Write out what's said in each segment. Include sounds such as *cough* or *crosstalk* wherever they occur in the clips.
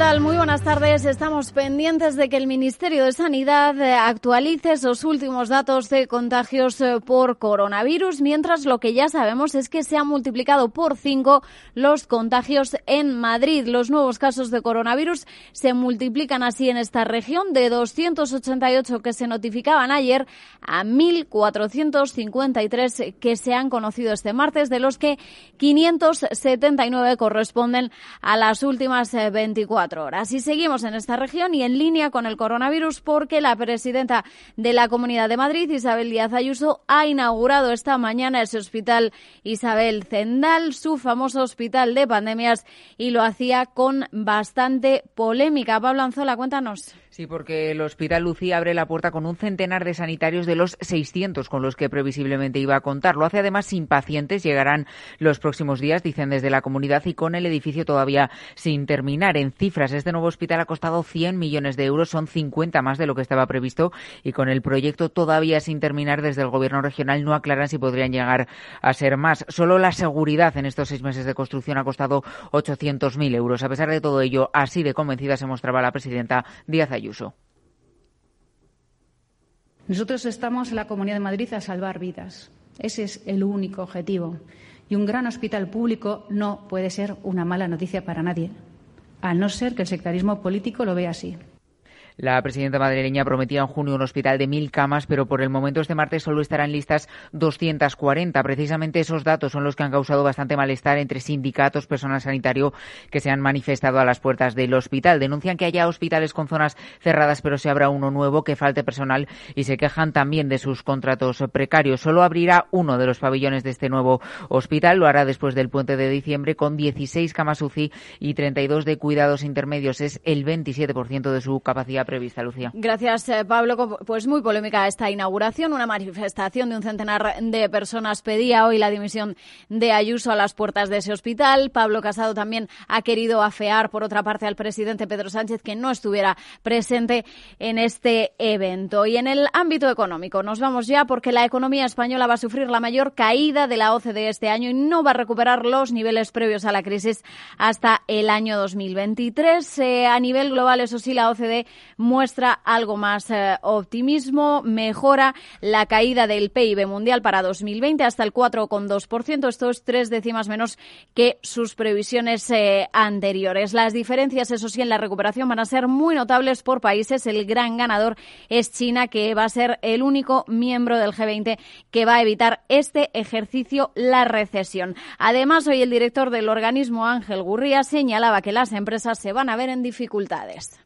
Muy buenas tardes. Estamos pendientes de que el Ministerio de Sanidad eh, actualice esos últimos datos de contagios eh, por coronavirus, mientras lo que ya sabemos es que se han multiplicado por cinco los contagios en Madrid. Los nuevos casos de coronavirus se multiplican así en esta región de 288 que se notificaban ayer a 1.453 que se han conocido este martes, de los que 579 corresponden a las últimas 24 horas. Y seguimos en esta región y en línea con el coronavirus porque la presidenta de la Comunidad de Madrid, Isabel Díaz Ayuso, ha inaugurado esta mañana ese hospital Isabel Zendal, su famoso hospital de pandemias, y lo hacía con bastante polémica. Pablo Anzola, cuéntanos. Sí, porque el Hospital Lucía abre la puerta con un centenar de sanitarios de los 600 con los que previsiblemente iba a contar. Lo hace además sin pacientes. Llegarán los próximos días, dicen desde la comunidad, y con el edificio todavía sin terminar. En cifras, este nuevo hospital ha costado 100 millones de euros, son 50 más de lo que estaba previsto, y con el proyecto todavía sin terminar desde el Gobierno regional no aclaran si podrían llegar a ser más. Solo la seguridad en estos seis meses de construcción ha costado 800.000 euros. A pesar de todo ello, así de convencida se mostraba la presidenta Díaz Ayuso. Nosotros estamos en la Comunidad de Madrid a salvar vidas. Ese es el único objetivo. Y un gran hospital público no puede ser una mala noticia para nadie, a no ser que el sectarismo político lo vea así. La presidenta madrileña prometía en junio un hospital de mil camas, pero por el momento este martes solo estarán listas 240. Precisamente esos datos son los que han causado bastante malestar entre sindicatos, personal sanitario que se han manifestado a las puertas del hospital. Denuncian que haya hospitales con zonas cerradas, pero se abra uno nuevo, que falte personal y se quejan también de sus contratos precarios. Solo abrirá uno de los pabellones de este nuevo hospital. Lo hará después del puente de diciembre con 16 camas UCI y 32 de cuidados intermedios. Es el 27% de su capacidad Gracias, eh, Pablo. Pues muy polémica esta inauguración. Una manifestación de un centenar de personas pedía hoy la dimisión de Ayuso a las puertas de ese hospital. Pablo Casado también ha querido afear, por otra parte, al presidente Pedro Sánchez que no estuviera presente en este evento. Y en el ámbito económico, nos vamos ya porque la economía española va a sufrir la mayor caída de la OCDE este año y no va a recuperar los niveles previos a la crisis hasta el año 2023. Eh, a nivel global, eso sí, la OCDE muestra algo más eh, optimismo, mejora la caída del PIB mundial para 2020 hasta el 4,2%. Esto es tres décimas menos que sus previsiones eh, anteriores. Las diferencias, eso sí, en la recuperación van a ser muy notables por países. El gran ganador es China, que va a ser el único miembro del G20 que va a evitar este ejercicio, la recesión. Además, hoy el director del organismo, Ángel Gurría, señalaba que las empresas se van a ver en dificultades.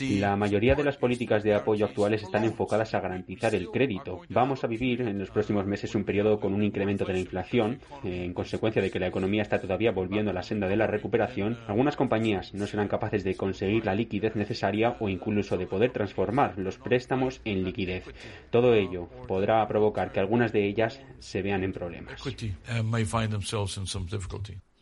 La mayoría de las políticas de apoyo actuales están enfocadas a garantizar el crédito. Vamos a vivir en los próximos meses un periodo con un incremento de la inflación, eh, en consecuencia de que la economía está todavía volviendo a la senda de la recuperación. Algunas compañías no serán capaces de conseguir la liquidez necesaria o incluso de poder transformar los préstamos en liquidez. Todo ello podrá provocar que algunas de ellas se vean en problemas.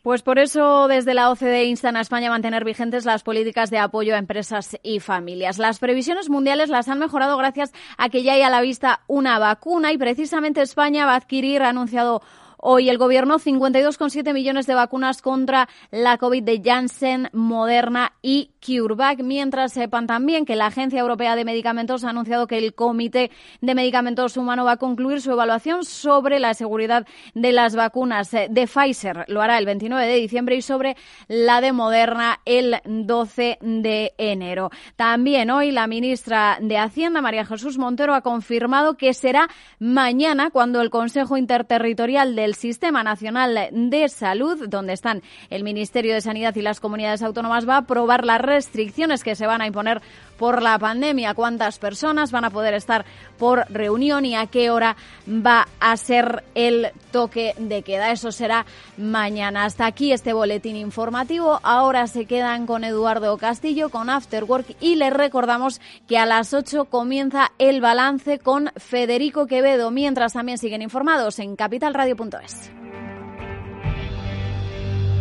Pues por eso desde la OCDE instan a España a mantener vigentes las políticas de apoyo a empresas y familias. Las previsiones mundiales las han mejorado gracias a que ya hay a la vista una vacuna y precisamente España va a adquirir, ha anunciado Hoy el Gobierno 52,7 millones de vacunas contra la COVID de Janssen, Moderna y CureVac, mientras sepan también que la Agencia Europea de Medicamentos ha anunciado que el Comité de Medicamentos Humano va a concluir su evaluación sobre la seguridad de las vacunas de Pfizer. Lo hará el 29 de diciembre y sobre la de Moderna el 12 de enero. También hoy la ministra de Hacienda, María Jesús Montero, ha confirmado que será mañana cuando el Consejo Interterritorial de el Sistema Nacional de Salud, donde están el Ministerio de Sanidad y las comunidades autónomas, va a aprobar las restricciones que se van a imponer por la pandemia, cuántas personas van a poder estar por reunión y a qué hora va a ser el toque de queda. Eso será mañana. Hasta aquí este boletín informativo. Ahora se quedan con Eduardo Castillo, con After Work y les recordamos que a las 8 comienza el balance con Federico Quevedo, mientras también siguen informados en capitalradio.es.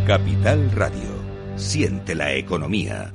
Capital Radio. Siente la economía.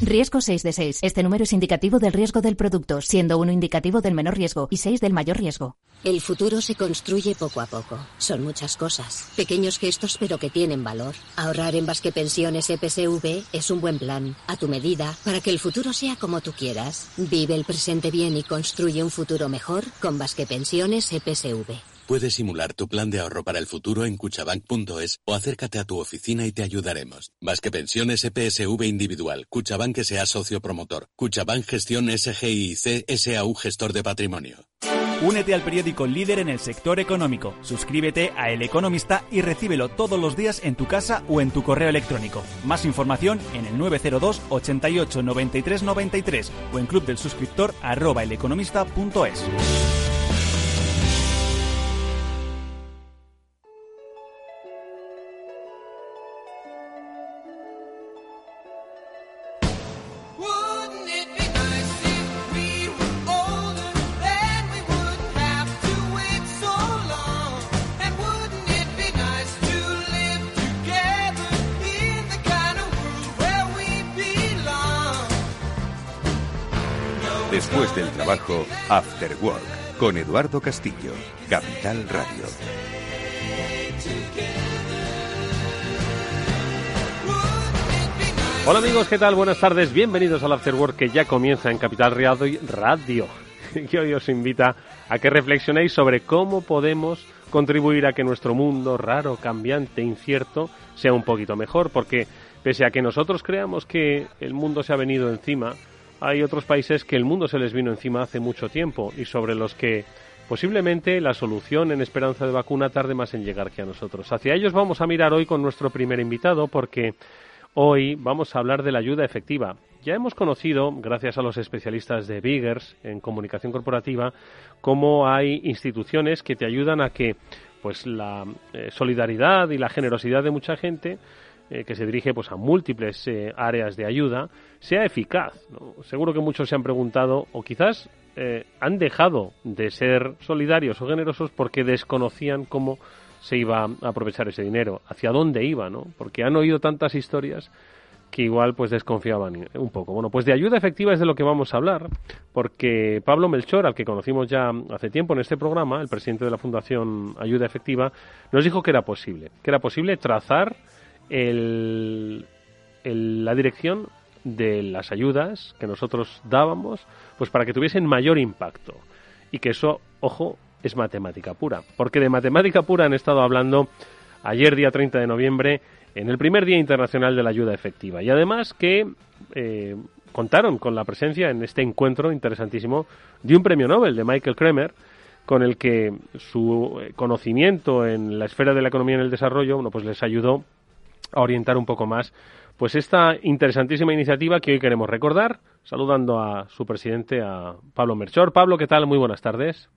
Riesgo 6 de 6. Este número es indicativo del riesgo del producto, siendo uno indicativo del menor riesgo y 6 del mayor riesgo. El futuro se construye poco a poco. Son muchas cosas. Pequeños gestos pero que tienen valor. Ahorrar en Basque Pensiones EPSV es un buen plan, a tu medida, para que el futuro sea como tú quieras. Vive el presente bien y construye un futuro mejor con Basque Pensiones EPSV. Puedes simular tu plan de ahorro para el futuro en cuchabank.es o acércate a tu oficina y te ayudaremos. Más que pensiones EPSV individual, Cuchabank sea socio promotor, Cuchabank Gestión SGIC SAU Gestor de Patrimonio. Únete al periódico líder en el sector económico. Suscríbete a El Economista y recíbelo todos los días en tu casa o en tu correo electrónico. Más información en el 902 88 93 93 o en club del suscriptor arroba eleconomista.es. Con Eduardo Castillo, Capital Radio. Hola amigos, ¿qué tal? Buenas tardes, bienvenidos al After Work que ya comienza en Capital Radio, *laughs* que hoy os invita a que reflexionéis sobre cómo podemos contribuir a que nuestro mundo raro, cambiante, incierto, sea un poquito mejor, porque pese a que nosotros creamos que el mundo se ha venido encima, hay otros países que el mundo se les vino encima hace mucho tiempo y sobre los que posiblemente la solución en esperanza de vacuna tarde más en llegar que a nosotros. Hacia ellos vamos a mirar hoy con nuestro primer invitado porque hoy vamos a hablar de la ayuda efectiva. Ya hemos conocido, gracias a los especialistas de Biggers en comunicación corporativa, cómo hay instituciones que te ayudan a que pues la eh, solidaridad y la generosidad de mucha gente eh, que se dirige pues a múltiples eh, áreas de ayuda sea eficaz. Seguro que muchos se han preguntado o quizás eh, han dejado de ser solidarios o generosos porque desconocían cómo se iba a aprovechar ese dinero, hacia dónde iba, ¿no? Porque han oído tantas historias que igual pues desconfiaban un poco. Bueno, pues de ayuda efectiva es de lo que vamos a hablar, porque Pablo Melchor, al que conocimos ya hace tiempo en este programa, el presidente de la Fundación Ayuda Efectiva, nos dijo que era posible, que era posible trazar el, la dirección de las ayudas que nosotros dábamos, pues para que tuviesen mayor impacto. Y que eso, ojo, es matemática pura. Porque de matemática pura han estado hablando ayer, día 30 de noviembre, en el primer Día Internacional de la Ayuda Efectiva. Y además que eh, contaron con la presencia en este encuentro interesantísimo de un premio Nobel de Michael Kremer, con el que su conocimiento en la esfera de la economía y el desarrollo bueno, pues les ayudó a orientar un poco más pues esta interesantísima iniciativa que hoy queremos recordar, saludando a su presidente, a Pablo Merchor. Pablo, ¿qué tal? Muy buenas tardes.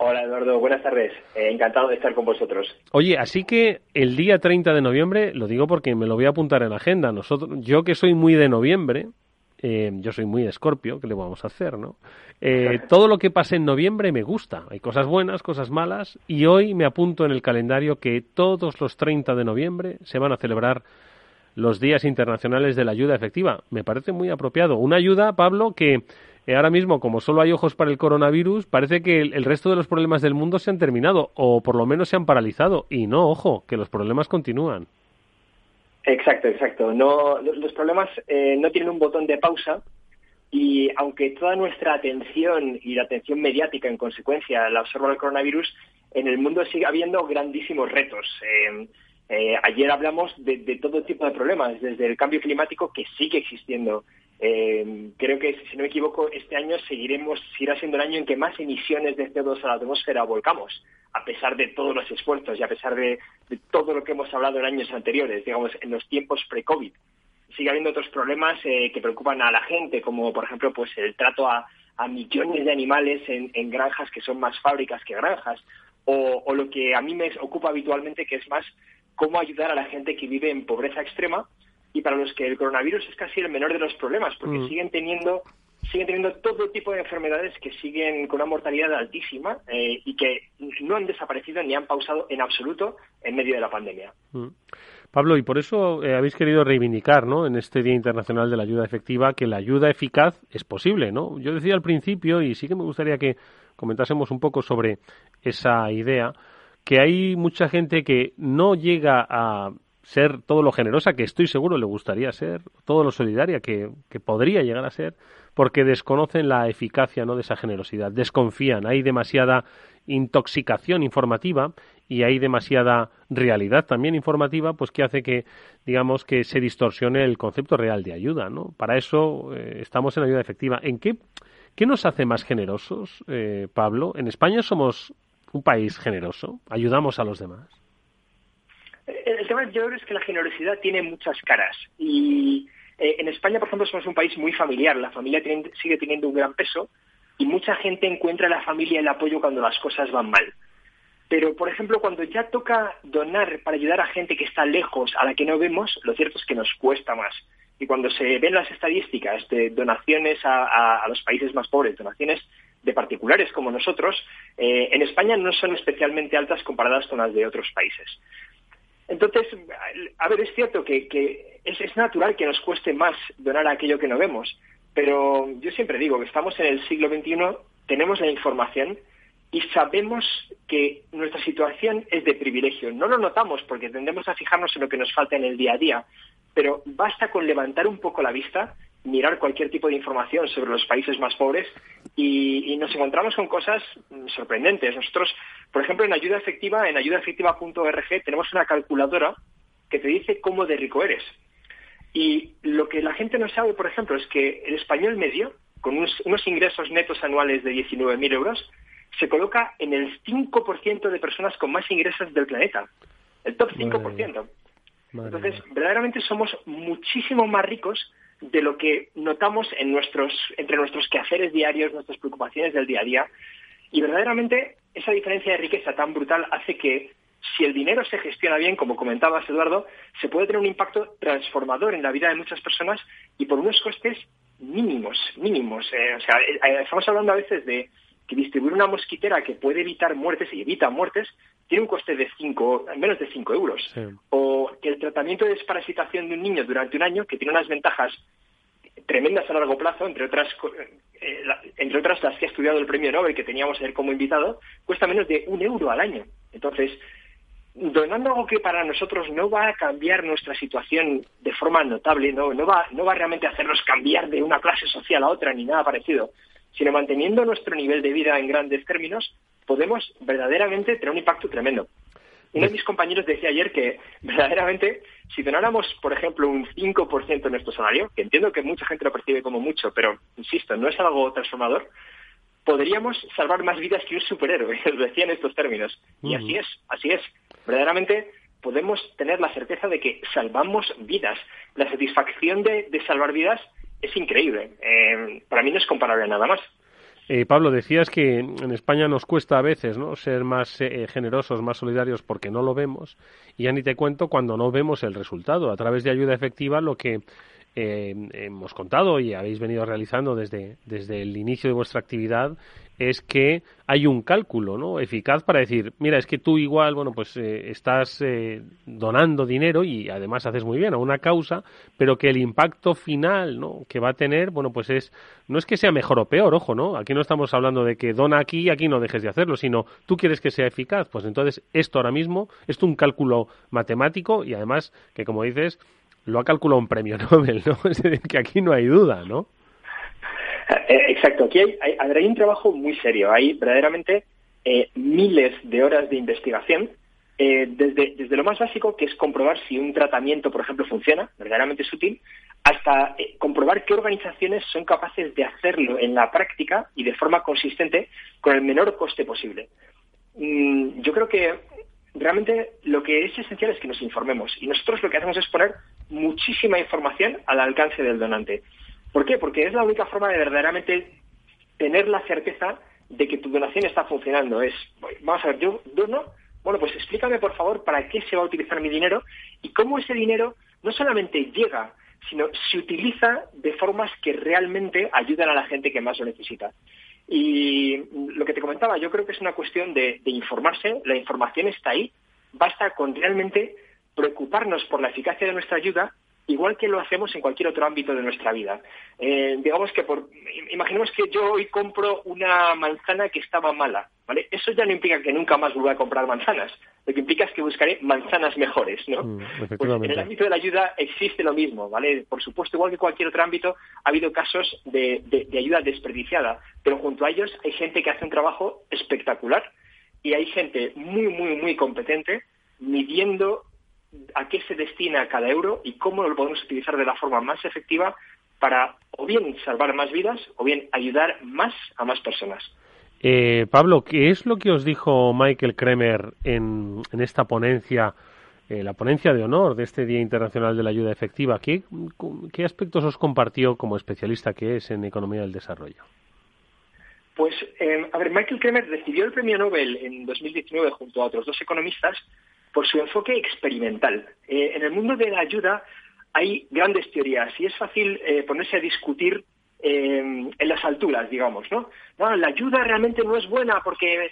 Hola Eduardo, buenas tardes. Eh, encantado de estar con vosotros. Oye, así que el día 30 de noviembre, lo digo porque me lo voy a apuntar en la agenda. Nosotros, yo que soy muy de noviembre, eh, yo soy muy escorpio, ¿qué le vamos a hacer, no? Eh, todo lo que pase en noviembre me gusta. Hay cosas buenas, cosas malas, y hoy me apunto en el calendario que todos los 30 de noviembre se van a celebrar los días internacionales de la ayuda efectiva. Me parece muy apropiado. Una ayuda, Pablo, que eh, ahora mismo, como solo hay ojos para el coronavirus, parece que el, resto de los problemas del mundo se han terminado, o por lo menos se han paralizado. Y no, ojo, que los problemas continúan. Exacto, exacto. No, los problemas eh, no tienen un botón de pausa y aunque toda nuestra atención y la atención mediática en consecuencia la observa el coronavirus, en el mundo sigue habiendo grandísimos retos. Eh, eh, ayer hablamos de, todo tipo de problemas, desde el cambio climático que sigue existiendo. Creo que, si no me equivoco, este año seguiremos, seguirá siendo el año en que más emisiones de CO2 a la atmósfera volcamos a pesar de todos los esfuerzos y a pesar de, todo lo que hemos hablado en años anteriores, digamos, en los tiempos pre-COVID. Sigue habiendo otros problemas eh, que preocupan a la gente, como por ejemplo pues el trato a, millones de animales en, granjas que son más fábricas que granjas, o, lo que a mí me ocupa habitualmente, que es más cómo ayudar a la gente que vive en pobreza extrema y para los que el coronavirus es casi el menor de los problemas, porque mm. siguen teniendo siguen teniendo todo tipo de enfermedades que siguen con una mortalidad altísima eh, y que no han desaparecido ni han pausado en absoluto en medio de la pandemia. Mm. Pablo, y por eso eh, habéis querido reivindicar, ¿no? En este Día Internacional de la Ayuda Efectiva, que la ayuda eficaz es posible, ¿no? Yo decía al principio, y sí que me gustaría que comentásemos un poco sobre esa idea, que hay mucha gente que no llega a ser todo lo generosa que estoy seguro le gustaría ser, todo lo solidaria que, podría llegar a ser, porque desconocen la eficacia ¿no? de esa generosidad, desconfían, hay demasiada intoxicación informativa y hay demasiada realidad también informativa, pues que hace que, digamos, que se distorsione el concepto real de ayuda, ¿no? Para eso eh, estamos en ayuda efectiva. ¿En qué, qué nos hace más generosos, eh, Pablo? En España somos un país generoso, ayudamos a los demás. El tema yo creo es que la generosidad tiene muchas caras y eh, en España, por ejemplo, somos un país muy familiar. La familia sigue teniendo un gran peso y mucha gente encuentra en la familia el apoyo cuando las cosas van mal. Pero, por ejemplo, cuando ya toca donar para ayudar a gente que está lejos, a la que no vemos, lo cierto es que nos cuesta más. Y cuando se ven las estadísticas de donaciones a, los países más pobres, donaciones de particulares como nosotros, eh, en España no son especialmente altas comparadas con las de otros países. Entonces, a ver, es cierto que, es, natural que nos cueste más donar aquello que no vemos, pero yo siempre digo que estamos en el siglo XXI, tenemos la información y sabemos que nuestra situación es de privilegio. No lo notamos porque tendemos a fijarnos en lo que nos falta en el día a día, pero basta con levantar un poco la vista mirar cualquier tipo de información sobre los países más pobres y, nos encontramos con cosas sorprendentes. Nosotros, por ejemplo, en ayuda efectiva, en ayudaefectiva.org, tenemos una calculadora que te dice cómo de rico eres. Y lo que la gente no sabe, por ejemplo, es que el español medio, con unos, ingresos netos anuales de 19.000 euros, se coloca en el 5% de personas con más ingresos del planeta. El top 5%. Entonces, verdaderamente somos muchísimo más ricos de lo que notamos en nuestros, entre nuestros quehaceres diarios, nuestras preocupaciones del día a día. Y verdaderamente esa diferencia de riqueza tan brutal hace que si el dinero se gestiona bien, como comentabas Eduardo, se puede tener un impacto transformador en la vida de muchas personas y por unos costes mínimos, mínimos. Eh, o sea, eh, estamos hablando a veces de que distribuir una mosquitera que puede evitar muertes y evita muertes tiene un coste de cinco, menos de 5 euros. O que el tratamiento de desparasitación de un niño durante un año, que tiene unas ventajas tremendas a largo plazo, entre otras, eh, entre otras las que ha estudiado el premio Nobel que teníamos ayer como invitado, cuesta menos de un euro al año. Entonces, donando algo que para nosotros no va a cambiar nuestra situación de forma notable, no, no, va, no va realmente a hacernos cambiar de una clase social a otra ni nada parecido, sino manteniendo nuestro nivel de vida en grandes términos, podemos verdaderamente tener un impacto tremendo. Uno de mis compañeros decía ayer que *laughs* verdaderamente si donáramos, por ejemplo, un 5% de nuestro salario, que entiendo que mucha gente lo percibe como mucho, pero insisto, no es algo transformador, podríamos salvar más vidas que un superhéroe, *laughs* lo decía en estos términos. Y así es, así es. Verdaderamente podemos tener la certeza de que salvamos vidas. La satisfacción de, salvar vidas es increíble. Eh, para mí no es comparable a nada más. Eh, Pablo, decías que en España nos cuesta a veces ¿no? ser más eh, generosos, más solidarios porque no lo vemos. Y ya ni te cuento cuando no vemos el resultado. A través de ayuda efectiva, lo que eh, hemos contado y habéis venido realizando desde, desde el inicio de vuestra actividad es que hay un cálculo ¿no? eficaz para decir, mira, es que tú igual, bueno, pues eh, estás eh, donando dinero y además haces muy bien a una causa, pero que el impacto final ¿no? que va a tener, bueno, pues es, no es que sea mejor o peor, ojo, ¿no? Aquí no estamos hablando de que dona aquí y aquí no dejes de hacerlo, sino tú quieres que sea eficaz, pues entonces esto ahora mismo, es un cálculo matemático y además que, como dices, lo ha calculado un premio *laughs* Nobel, ¿no? Es decir, que aquí no hay duda, ¿no? Eh, exacto, aquí hay, hay, un trabajo muy serio. Hay verdaderamente eh, miles de horas de investigación, eh, desde, desde lo más básico, que es comprobar si un tratamiento, por ejemplo, funciona, verdaderamente es útil, hasta comprobar qué organizaciones son capaces de hacerlo en la práctica y de forma consistente con el menor coste posible. Mm, yo creo que realmente lo que es esencial es que nos informemos y nosotros lo que hacemos es poner muchísima información al alcance del donante. ¿Por qué? Porque es la única forma de verdaderamente tener la certeza de que tu donación está funcionando. Es, vamos a ver, yo dono, bueno, pues explícame por favor para qué se va a utilizar mi dinero y cómo ese dinero no solamente llega, sino se utiliza de formas que realmente ayudan a la gente que más lo necesita. Y lo que te comentaba, yo creo que es una cuestión de, informarse, la información está ahí, basta con realmente preocuparnos por la eficacia de nuestra ayuda igual que lo hacemos en cualquier otro ámbito de nuestra vida. Eh, digamos que por, imaginemos que yo hoy compro una manzana que estaba mala, ¿vale? Eso ya no implica que nunca más vuelva a comprar manzanas. Lo que implica es que buscaré manzanas mejores, ¿no? Mm, pues en el ámbito de la ayuda existe lo mismo, ¿vale? Por supuesto, igual que cualquier otro ámbito, ha habido casos de, de ayuda desperdiciada, pero junto a ellos hay gente que hace un trabajo espectacular y hay gente muy, muy, muy competente midiendo a qué se destina cada euro y cómo lo podemos utilizar de la forma más efectiva para o bien salvar más vidas o bien ayudar más a más personas. Eh, Pablo, ¿qué es lo que os dijo Michael Kremer en, esta ponencia, eh, la ponencia de honor de este Día Internacional de la Ayuda Efectiva? ¿Qué, ¿Qué aspectos os compartió como especialista que es en economía del desarrollo? Pues, eh, a ver, Michael Kremer recibió el premio Nobel en 2019 junto a otros dos economistas por su enfoque experimental. Eh, en el mundo de la ayuda hay grandes teorías y es fácil eh, ponerse a discutir eh, en las alturas, digamos, ¿no? La ayuda realmente no es buena porque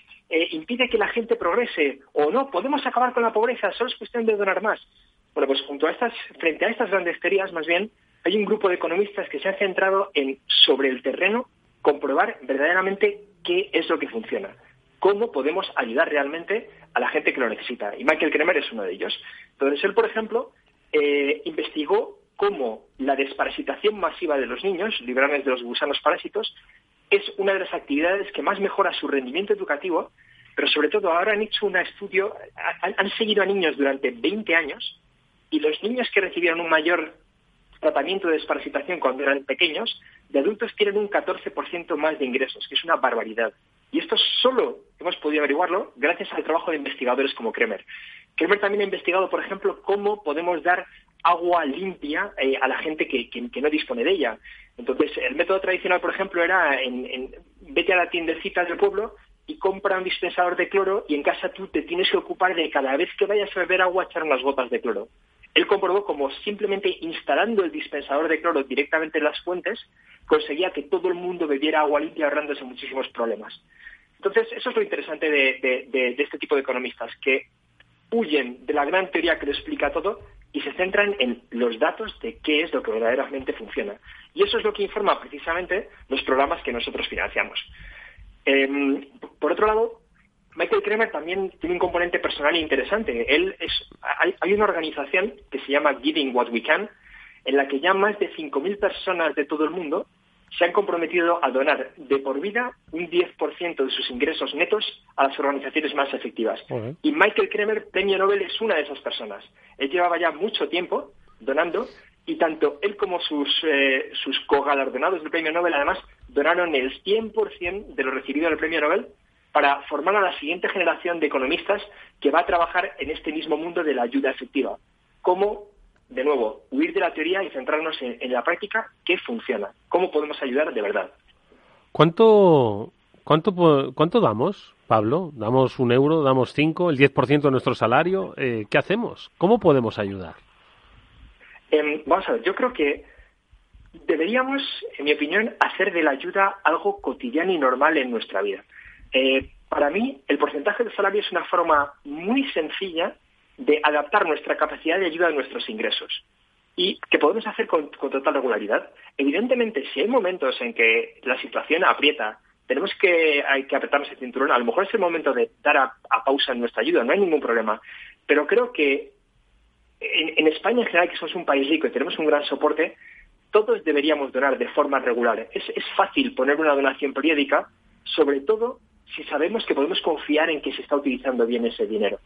impide que la gente progrese o no, podemos acabar con la pobreza, solo es cuestión de donar más. Bueno, pues junto a estas, frente a estas grandes teorías, más bien, hay un grupo de economistas que se han centrado en, sobre el terreno, comprobar verdaderamente qué es lo que funciona cómo podemos ayudar realmente a la gente que lo necesita. Y Michael Kremer es uno de ellos. Entonces, él, por ejemplo, eh, investigó cómo la desparasitación masiva de los niños, librarles de los gusanos parásitos, es una de las actividades que más mejora su rendimiento educativo, pero sobre todo ahora han hecho un estudio, han, seguido a niños durante 20 años y los niños que recibieron un mayor tratamiento de desparasitación cuando eran pequeños, de adultos tienen un 14% más de ingresos, que es una barbaridad. Y esto solo hemos podido averiguarlo gracias al trabajo de investigadores como Kremer. Kremer también ha investigado, por ejemplo, cómo podemos dar agua limpia eh, a la gente que, no dispone de ella. Entonces, el método tradicional, por ejemplo, era en, vete a la tiendecita del pueblo y compra un dispensador de cloro y en casa tú te tienes que ocupar de cada vez que vayas a beber agua echar unas gotas de cloro. Él comprobó cómo simplemente instalando el dispensador de cloro directamente en las fuentes conseguía que todo el mundo bebiera agua limpia ahorrándose muchísimos problemas. Entonces, eso es lo interesante de, este tipo de economistas, que huyen de la gran teoría que lo explica todo y se centran en los datos de qué es lo que verdaderamente funciona. Y eso es lo que informa precisamente los programas que nosotros financiamos. Em, por otro lado, Michael Kremer también tiene un componente personal interesante. Él es, hay, una organización que se llama Giving What We Can, en la que ya más de 5.000 personas de todo el mundo se han comprometido a donar de por vida un 10% de sus ingresos netos a las organizaciones más efectivas. Y Michael Kremer, premio Nobel, es una de esas personas. Él llevaba ya mucho tiempo donando y tanto él como sus, eh, sus cogalardonados del premio Nobel, además, donaron el 100% de lo recibido del premio Nobel para formar a la siguiente generación de economistas que va a trabajar en este mismo mundo de la ayuda efectiva. Cómo, de nuevo, huir de la teoría y centrarnos en, la práctica que funciona. Cómo podemos ayudar de verdad. ¿Cuánto, cuánto, cuánto damos, Pablo? ¿Damos un euro? ¿Damos cinco? ¿El 10% de nuestro salario? Eh, ¿Qué hacemos? ¿Cómo podemos ayudar? Em, vamos a ver, yo creo que deberíamos, en mi opinión, hacer de la ayuda algo cotidiano y normal en nuestra vida. Eh, para mí, el porcentaje de salario es una forma muy sencilla de adaptar nuestra capacidad de ayuda a nuestros ingresos y que podemos hacer con, total regularidad. Evidentemente, si hay momentos en que la situación aprieta, tenemos que, hay que apretarnos el cinturón, a lo mejor es el momento de dar a, pausa en nuestra ayuda, no hay ningún problema. Pero creo que en, España en general, que somos un país rico y tenemos un gran soporte, todos deberíamos donar de forma regular. Es, es fácil poner una donación periódica, sobre todo si sabemos que podemos confiar en que se está utilizando bien ese dinero.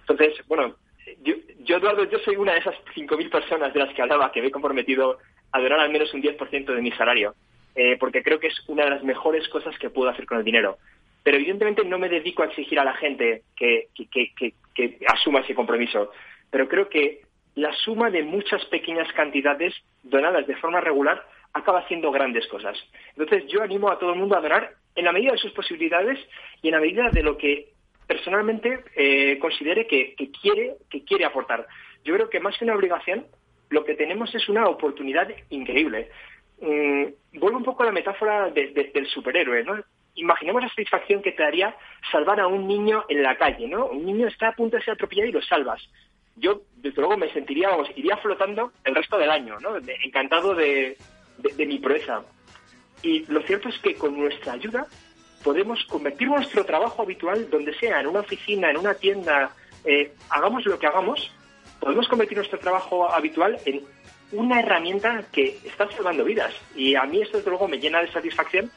Entonces, bueno, yo, Eduardo, yo soy una de esas 5.000 personas de las que hablaba que me he comprometido a donar al menos un 10% de mi salario, eh, porque creo que es una de las mejores cosas que puedo hacer con el dinero. Pero evidentemente no me dedico a exigir a la gente que asuma ese compromiso, pero creo que la suma de muchas pequeñas cantidades donadas de forma regular acaba haciendo grandes cosas. Entonces yo animo a todo el mundo a donar en la medida de sus posibilidades y en la medida de lo que personalmente eh, considere que, quiere, que quiere aportar. Yo creo que más que una obligación, lo que tenemos es una oportunidad increíble. Mm, vuelvo un poco a la metáfora del superhéroe, ¿no? Imaginemos la satisfacción que te daría salvar a un niño en la calle, ¿no? Un niño está a punto de ser atropellado y lo salvas. Yo, desde luego, me sentiría, vamos, iría flotando el resto del año, ¿no? encantado de, de mi proeza. Y lo cierto es que con nuestra ayuda podemos convertir nuestro trabajo habitual, donde sea, en una oficina, en una tienda, eh, hagamos lo que hagamos, podemos convertir nuestro trabajo habitual en una herramienta que está salvando vidas. Y a mí esto, desde luego, me llena de satisfacción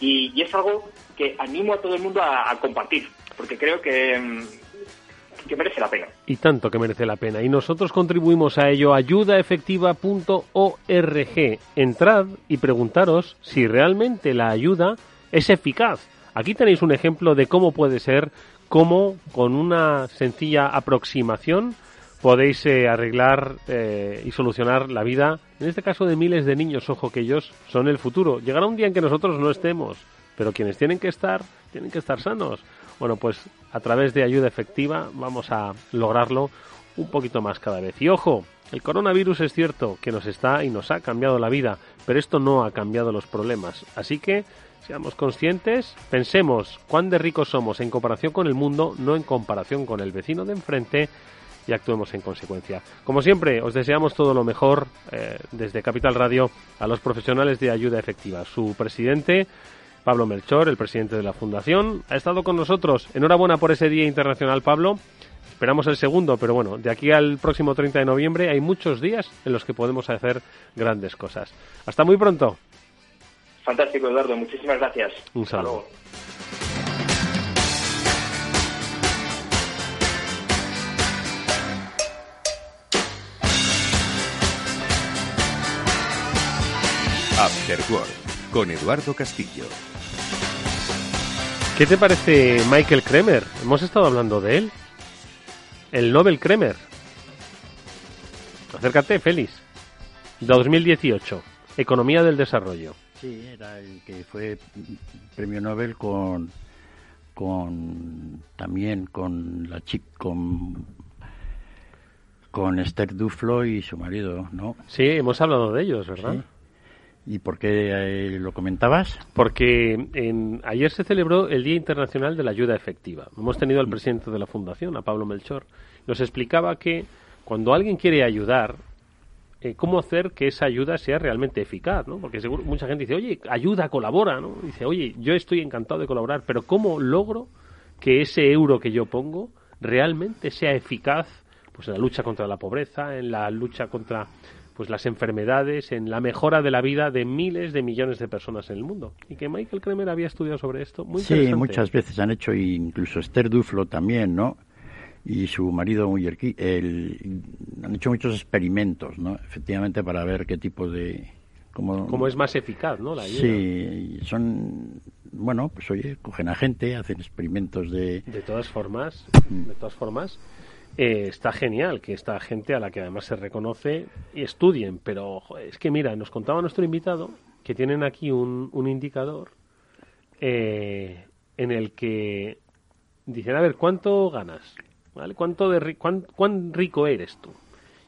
y, es algo que animo a todo el mundo a, compartir, porque creo que, mm, que merece la pena. Y tanto que merece la pena. Y nosotros contribuimos a ello, ayudaefectiva.org. Entrad y preguntaros si realmente la ayuda es eficaz. Aquí tenéis un ejemplo de cómo puede ser, cómo con una sencilla aproximación podéis eh, arreglar eh, y solucionar la vida, en este caso de miles de niños, ojo que ellos son el futuro. Llegará un día en que nosotros no estemos, pero quienes tienen que estar, tienen que estar sanos. Bueno, pues a través de ayuda efectiva vamos a lograrlo un poquito más cada vez. Y ojo, el coronavirus es cierto que nos está y nos ha cambiado la vida, pero esto no ha cambiado los problemas. Así que Seamos conscientes, pensemos cuán de ricos somos en comparación con el mundo, no en comparación con el vecino de enfrente y actuemos en consecuencia. Como siempre, os deseamos todo lo mejor eh, desde Capital Radio a los profesionales de ayuda efectiva. Su presidente, Pablo Melchor, el presidente de la Fundación, ha estado con nosotros. Enhorabuena por ese Día Internacional, Pablo. Esperamos el segundo, pero bueno, de aquí al próximo 30 de noviembre hay muchos días en los que podemos hacer grandes cosas. Hasta muy pronto. Fantástico, Eduardo. Muchísimas gracias. Un saludo. After con Eduardo Castillo. ¿Qué te parece Michael Kremer? Hemos estado hablando de él. El Nobel Kremer. Acércate, Félix. 2018. Economía del desarrollo. Sí, era el que fue premio Nobel con con también con la chica con con Esther Duflo y su marido, ¿no? Sí, hemos hablado de ellos, ¿verdad? ¿Y por qué eh, lo comentabas? Porque en, ayer se celebró el Día Internacional de la Ayuda Efectiva. Hemos tenido al mm. presidente de la Fundación, a Pablo Melchor. Nos explicaba que cuando alguien quiere ayudar, eh, cómo hacer que esa ayuda sea realmente eficaz, ¿no? Porque seguro mucha gente dice, oye, ayuda, colabora, ¿no? Dice, oye, yo estoy encantado de colaborar, pero ¿cómo logro que ese euro que yo pongo realmente sea eficaz pues en la lucha contra la pobreza, en la lucha contra pues las enfermedades, en la mejora de la vida de miles de millones de personas en el mundo. Y que Michael Kremer había estudiado sobre esto. Muy sí, muchas veces han hecho, incluso Esther Duflo también, ¿no? y su marido el, han hecho muchos experimentos, ¿no? Efectivamente, para ver qué tipo de... Cómo, es más eficaz, ¿no? La sí, son... Bueno, pues oye, cogen a gente, hacen experimentos de... De todas formas, mm. de todas formas, eh, está genial que esta gente a la que además se reconoce y estudien, pero es que mira, nos contaba nuestro invitado que tienen aquí un, un indicador eh, en el que dicen, a ver, ¿cuánto ganas? ¿vale? ¿Cuánto de, cuán, cuán rico eres tú?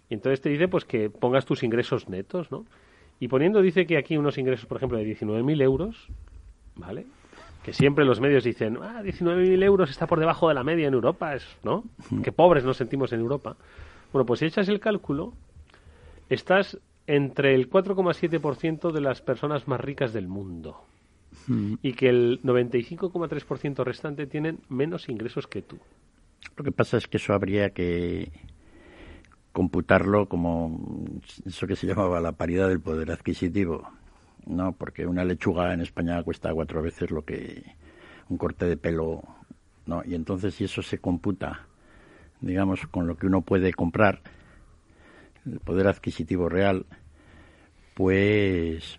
Y entonces te dice pues que pongas tus ingresos netos, ¿no? Y poniendo, dice que aquí unos ingresos, por ejemplo, de 19.000 euros, ¿vale? Que siempre los medios dicen, ah, 19.000 euros está por debajo de la media en Europa, es, ¿no? Que pobres nos sentimos en Europa. Bueno, pues si echas el cálculo, estás entre el 4,7% de las personas más ricas del mundo. Y que el 95,3% restante tienen menos ingresos que tú. Lo que pasa es que eso habría que computarlo como eso que se llamaba la paridad del poder adquisitivo, ¿no? Porque una lechuga en España cuesta cuatro veces lo que un corte de pelo, ¿no? Y entonces si eso se computa, digamos, con lo que uno puede comprar, el poder adquisitivo real, pues...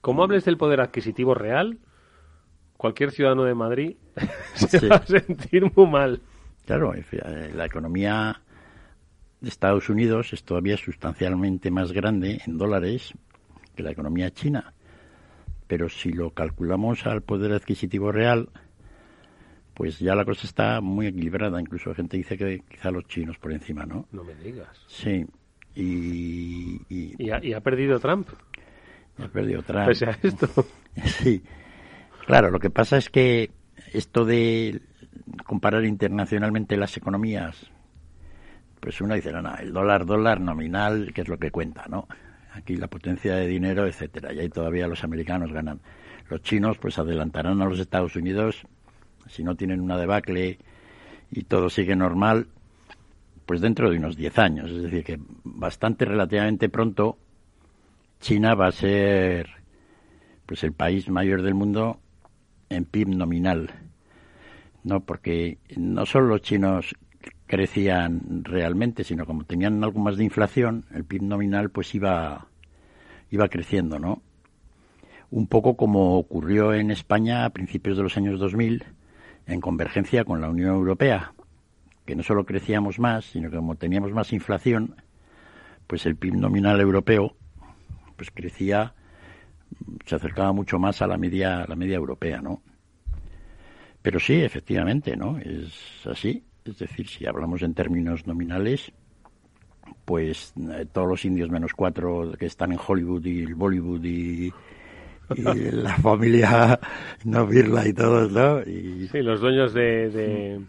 Como hables del poder adquisitivo real, cualquier ciudadano de Madrid *laughs* se va a sentir muy mal. Claro, eh, la economía de Estados Unidos es todavía sustancialmente más grande en dólares que la economía china. Pero si lo calculamos al poder adquisitivo real, pues ya la cosa está muy equilibrada. Incluso la gente dice que quizá los chinos por encima, ¿no? No me digas. Sí. Y, y, ha, perdido Trump. Ha perdido Trump. Pese a esto. *laughs* sí. Claro, lo que pasa es que esto de comparar internacionalmente las economías, pues uno dice, no, no, el dólar, dólar nominal, que es lo que cuenta, ¿no? Aquí la potencia de dinero, etcétera, y ahí todavía los americanos ganan. Los chinos, pues adelantarán a los Estados Unidos, si no tienen una debacle y todo sigue normal, pues dentro de unos 10 años. Es decir, que bastante relativamente pronto China va a ser pues el país mayor del mundo en PIB nominal. No, porque no solo los chinos crecían realmente, sino como tenían algo más de inflación, el PIB nominal pues iba iba creciendo, ¿no? Un poco como ocurrió en España a principios de los años 2000 en convergencia con la Unión Europea, que no solo crecíamos más, sino que como teníamos más inflación, pues el PIB nominal europeo pues crecía se acercaba mucho más a la media la media europea, ¿no? Pero sí, efectivamente, ¿no? Es así. Es decir, si hablamos en términos nominales, pues eh, todos los indios menos cuatro que están en Hollywood y el Bollywood y, *laughs* la familia no Birla y todos, ¿no? Y... Sí, los dueños de,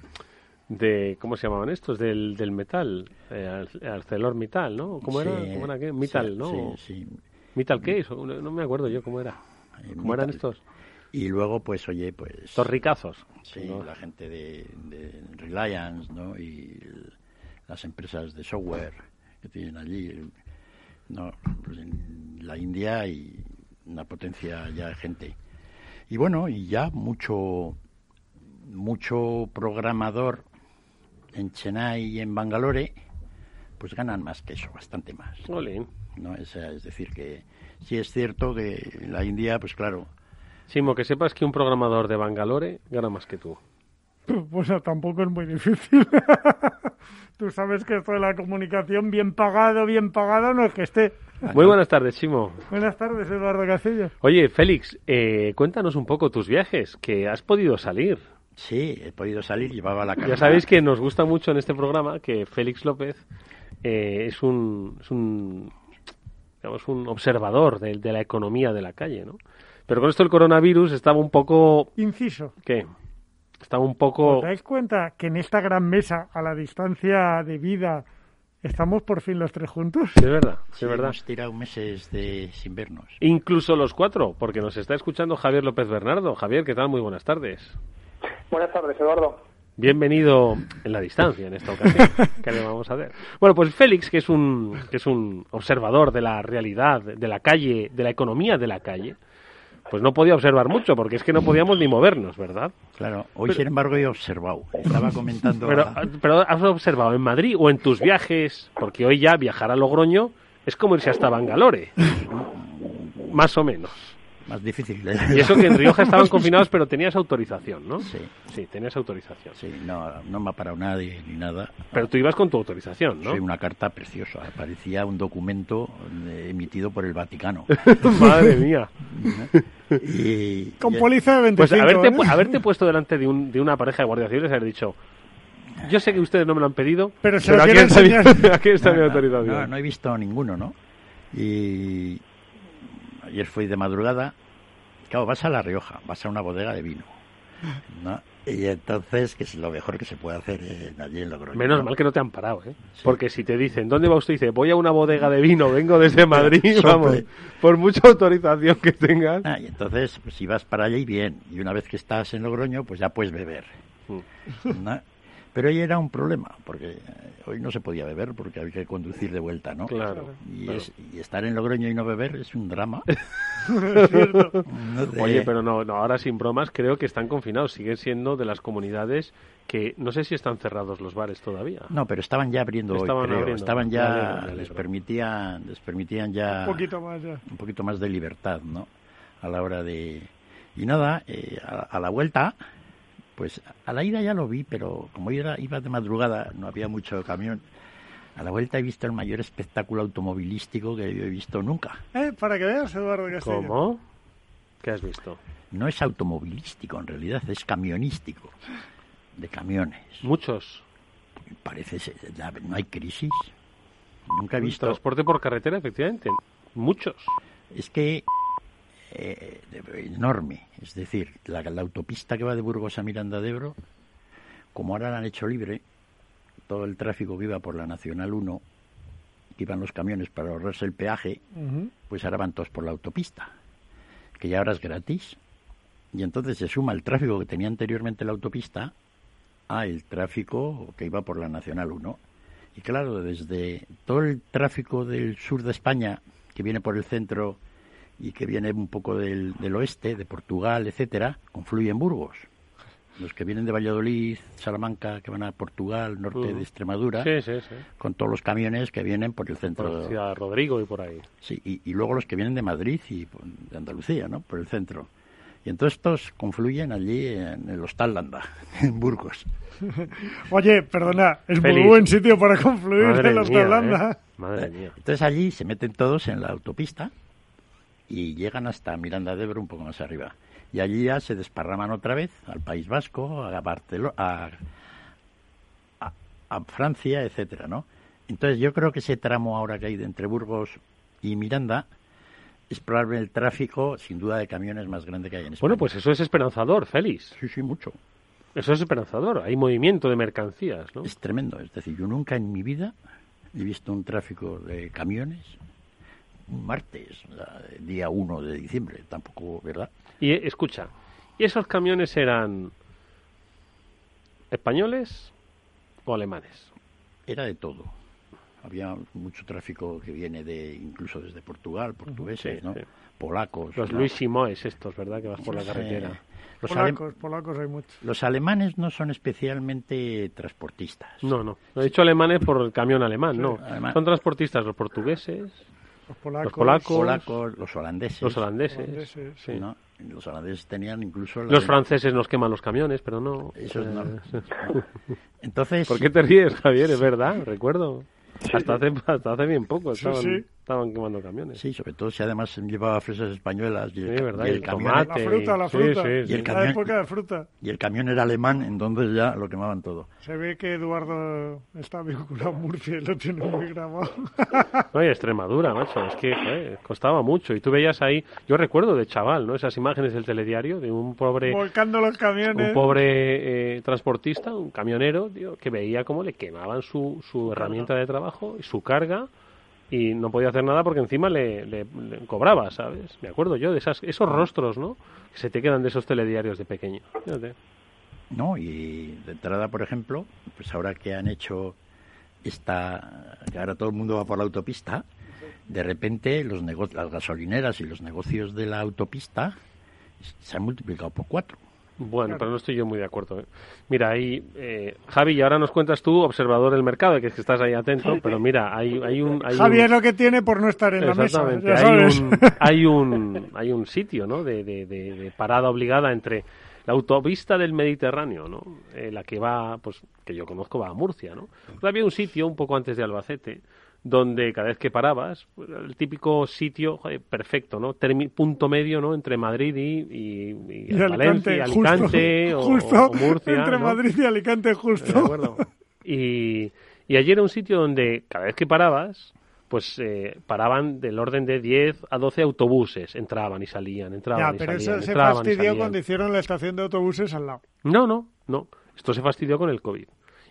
de, ¿cómo se llamaban estos? Del, del metal, eh, ArcelorMittal, ¿no? ¿Cómo era? ¿Cómo era qué? Metal, ¿no? Sí, sí. ¿Metal qué No, me acuerdo yo cómo era. Eh, ¿Cómo eran estos? Y luego, pues, oye, pues... Estos ricazos. Sí, la gente de, de Reliance, ¿no? Y las empresas de software que tienen allí. No, pues en la India hay una potencia ya de gente. Y bueno, y ya mucho mucho programador en Chennai y en Bangalore, pues ganan más que eso, bastante más. ¿no? Es, es decir, que sí es cierto que la India, pues claro. Simo, que sepas que un programador de Bangalore gana más que tú. *laughs* Pues tampoco es muy difícil. *laughs* Tú sabes que esto de la comunicación, bien pagado, bien pagado, no es que esté. Muy buenas tardes, Chimo. Buenas tardes, Eduardo Castillo. Oye, Félix, eh, cuéntanos un poco tus viajes, que has podido salir. Sí, he podido salir, llevaba la Ya sabéis que nos gusta mucho en este programa que Félix López eh, es, un, es un, digamos, un observador de, de la economía de la calle, ¿no? Pero con esto el coronavirus estaba un poco... Inciso. ¿Qué? Estaba un poco... ¿Os dais cuenta que en esta gran mesa, a la distancia de vida, estamos por fin los tres juntos? Sí, es verdad, sí, es verdad. Hemos tirado meses de sin vernos. Incluso los cuatro, porque nos está escuchando Javier López Bernardo. Javier, ¿qué tal? Muy buenas tardes. Buenas tardes, Eduardo. Bienvenido en la distancia en esta ocasión. ¿Qué le vamos a hacer? Bueno, pues Félix, que es un que es un observador de la realidad, de la calle, de la economía de la calle, pues no podía observar mucho, porque es que no podíamos ni movernos, ¿verdad? Claro, hoy sin embargo he observado, estaba comentando... Pero, pero ¿has observado en Madrid o en tus viajes? Porque hoy ya viajar a Logroño es como irse hasta Bangalore, *laughs* más o menos más difícil. Y eso que en Rioja *laughs* estaban confinados, pero tenías autorización, ¿no? Sí. Sí, tenías autorización. Sí, no, no me ha parado nadie ni nada. Pero tú ibas con tu autorización, ¿no? Sí, una carta preciosa. Parecía un documento eh, emitido por el Vaticano. *laughs* Madre mía. *laughs* y, con póliza de 25 Pues haberte, haberte puesto delante de, un, de una pareja de guardias civiles y haber dicho... Yo sé que ustedes no me lo han pedido, pero, se pero aquí, está, aquí está mi autorización. No, no he visto ninguno, ¿no? Y, ayer fui de madrugada, claro, vas a La Rioja, vas a una bodega de vino, ¿no? Y entonces, que es lo mejor que se puede hacer allí en Logroño. Menos mal que no te han parado, ¿eh? Porque si te dicen, ¿dónde va usted? dice, voy a una bodega de vino, vengo desde *laughs* Madrid, vamos, por mucha autorización que tengas. Ah, y entonces, pues, si vas para allí, bien. Y una vez que estás en Logroño, pues ya puedes beber. Mm. ¿no? Pero ahí era un problema, porque eh, hoy no se podía beber porque había que conducir de vuelta, ¿no? Claro. Y, estar en Logroño y no beber es un drama. *laughs* Oye, pero no, no, ahora sin bromas, creo que están confinados. Siguen siendo de las comunidades que no sé si están cerrados los bares todavía. No, pero estaban ya abriendo estaban hoy, creo. Estaban ya, les permitían, les permitían ya un poquito más, ya. un poquito más de libertad, ¿no? A la hora de y nada, eh, a la vuelta pues a la ida ya lo vi, pero como iba, iba de madrugada, no había mucho camión. A la vuelta he visto el mayor espectáculo automovilístico que yo he visto nunca. Eh, para que veas, Eduardo Castillo. ¿Cómo? ¿Qué has visto? No es automovilístico, en realidad es camionístico. De camiones. ¿Muchos? Parece, no hay crisis. Nunca he visto. Transporte por carretera, efectivamente. Muchos. Es que eh, enorme. Es decir, la, la, autopista que va de Burgos a Miranda de Ebro, como ahora la han hecho libre, todo el tráfico que iba por la Nacional 1, que iban los camiones para ahorrarse el peaje, pues ahora van todos por la autopista, que ya ahora es gratis. Y entonces se suma el tráfico que tenía anteriormente la autopista a el tráfico que iba por la Nacional 1. Y claro, desde todo el tráfico del sur de España, que viene por el centro y que viene un poco del, del oeste, de Portugal, etcétera, confluye en Burgos. Los que vienen de Valladolid, Salamanca, que van a Portugal, norte de Extremadura, Sí, sí, sí. con todos los camiones que vienen por el centro. Por Ciudad Rodrigo y por ahí. Sí, y, y luego los que vienen de Madrid y de Andalucía, ¿no? Por el centro. Y entonces estos confluyen allí en el Hostal Landa, *laughs* en Burgos. *laughs* Oye, perdona, es Feliz. muy buen sitio para confluir Madre en los mía, Holanda. ¿eh? Madre mía. Entonces allí se meten todos en la autopista y llegan hasta Miranda de Ebro un poco más arriba. Y allí ya se desparraman otra vez al País Vasco, a Barcelona, a, a- a Francia, etcétera, ¿no? Entonces yo creo que ese tramo ahora que hay de entre Burgos y Miranda es probablemente el tráfico, sin duda, de camiones más grande que hay en España. Bueno, pues eso es esperanzador, Félix. Sí, sí, mucho. Eso es esperanzador. Hay movimiento de mercancías, ¿no? Es tremendo. Es decir, yo nunca en mi vida he visto un tráfico de camiones un martes, día 1 de diciembre, tampoco, ¿verdad? Y escucha, ¿y esos camiones eran españoles o alemanes? Era de todo. Había mucho tráfico que viene de incluso desde Portugal, portugueses, Sí, ¿no? sí. Polacos. Los ¿no? Luis Simoes estos, ¿verdad? Que vas por la Sí. carretera. Los, Polacos, polacos hay muchos. los alemanes no son especialmente transportistas. No, no. Lo he dicho alemanes por el camión alemán, no. alemán. Son transportistas los portugueses, Los polacos. los polacos, polacos, los holandeses. los holandeses. Holandeses, sí. ¿no? Los holandeses tenían incluso... la- Los franceses nos queman los camiones, pero no. Esos no. Eh, Entonces... ¿Por qué te ríes, Javier? Es verdad, recuerdo. Hasta hace, hasta hace bien poco estaban, sí. Estaban quemando camiones. Sí, sobre todo si además llevaba fresas españolas y el, Sí, verdad, y el el camión... tomate. La fruta, la Sí, fruta. sí, Y el La camión, época de fruta. y el camión era alemán, entonces ya lo quemaban todo. Se ve que Eduardo está vinculado a Murcia y lo tiene muy grabado. No, y Extremadura, macho, es que joder, costaba mucho. Y tú veías ahí, yo recuerdo de chaval, ¿no? Esas imágenes del telediario de un pobre, Volcando los camiones. un pobre eh, transportista, un camionero, tío, que veía cómo le quemaban su, su herramienta de trabajo y su carga y no podía hacer nada porque encima le, le- le cobraba, ¿sabes? Me acuerdo yo de esas, esos rostros, ¿no? Que se te quedan de esos telediarios de pequeño. Fíjate. No, y de entrada, por ejemplo, pues ahora que han hecho esta, que ahora todo el mundo va por la autopista, de repente los nego- las gasolineras y los negocios de la autopista se han multiplicado por cuatro. Bueno, pero no estoy yo muy de acuerdo. ¿eh? Mira, ahí, eh, Javi, y ahora nos cuentas tú, observador del mercado, que es que estás ahí atento, pero mira, hay, hay un... Hay Javier un... lo que tiene por no estar en la mesa. Exactamente, Ya hay un, *laughs* hay un hay un sitio, ¿no? De, de- de- de parada obligada entre la autopista del Mediterráneo, ¿no? Eh, la que va, pues, que yo conozco va a Murcia, ¿no? Pero había un sitio un poco antes de Albacete donde cada vez que parabas, pues, el típico sitio joder, perfecto, ¿no? Termi- punto medio, ¿no? Entre Madrid y, y- y Y Valencia, Alicante, o, justo o Murcia, entre ¿no? Madrid y Alicante, justo. De acuerdo. Y, y allí era un sitio donde cada vez que parabas, pues eh, paraban del orden de 10 a 12 autobuses. Entraban y salían, entraban Ya, y pero salían. eso se fastidió cuando hicieron la estación de autobuses al lado. No, no, no. Esto se fastidió con el COVID.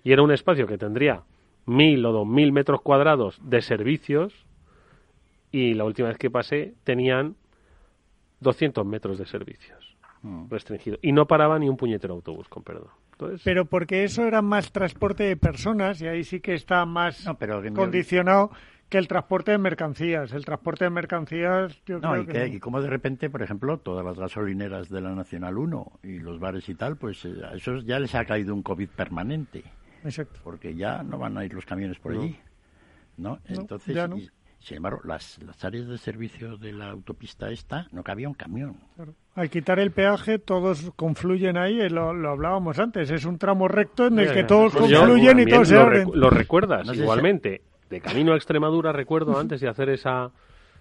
Y era un espacio que tendría mil o dos mil metros cuadrados de servicios y la última vez que pasé tenían 200 metros de servicios restringido. Y no paraba ni un puñetero autobús, con perdón. Entonces, Pero porque eso era más transporte de personas y ahí sí que está más pero que- condicionado que el transporte de mercancías. El transporte de mercancías, yo No, creo y, que, que, no. y como de repente, por ejemplo, todas las gasolineras de la Nacional 1 y los bares y tal, pues eh, a esos ya les ha caído un COVID permanente. Exacto. Porque ya no van a ir los camiones por No. allí. ¿No? No, Entonces, ya no. y, sin embargo, las, las áreas de servicio de la autopista esta no cabía un camión. Claro. Al quitar el peaje, todos confluyen ahí, eh, lo, lo hablábamos antes. Es un tramo recto en el que todos Pues yo confluyen y todos se lo, abren. lo recuerdas No sé si- igualmente. De camino a Extremadura recuerdo antes de hacer esa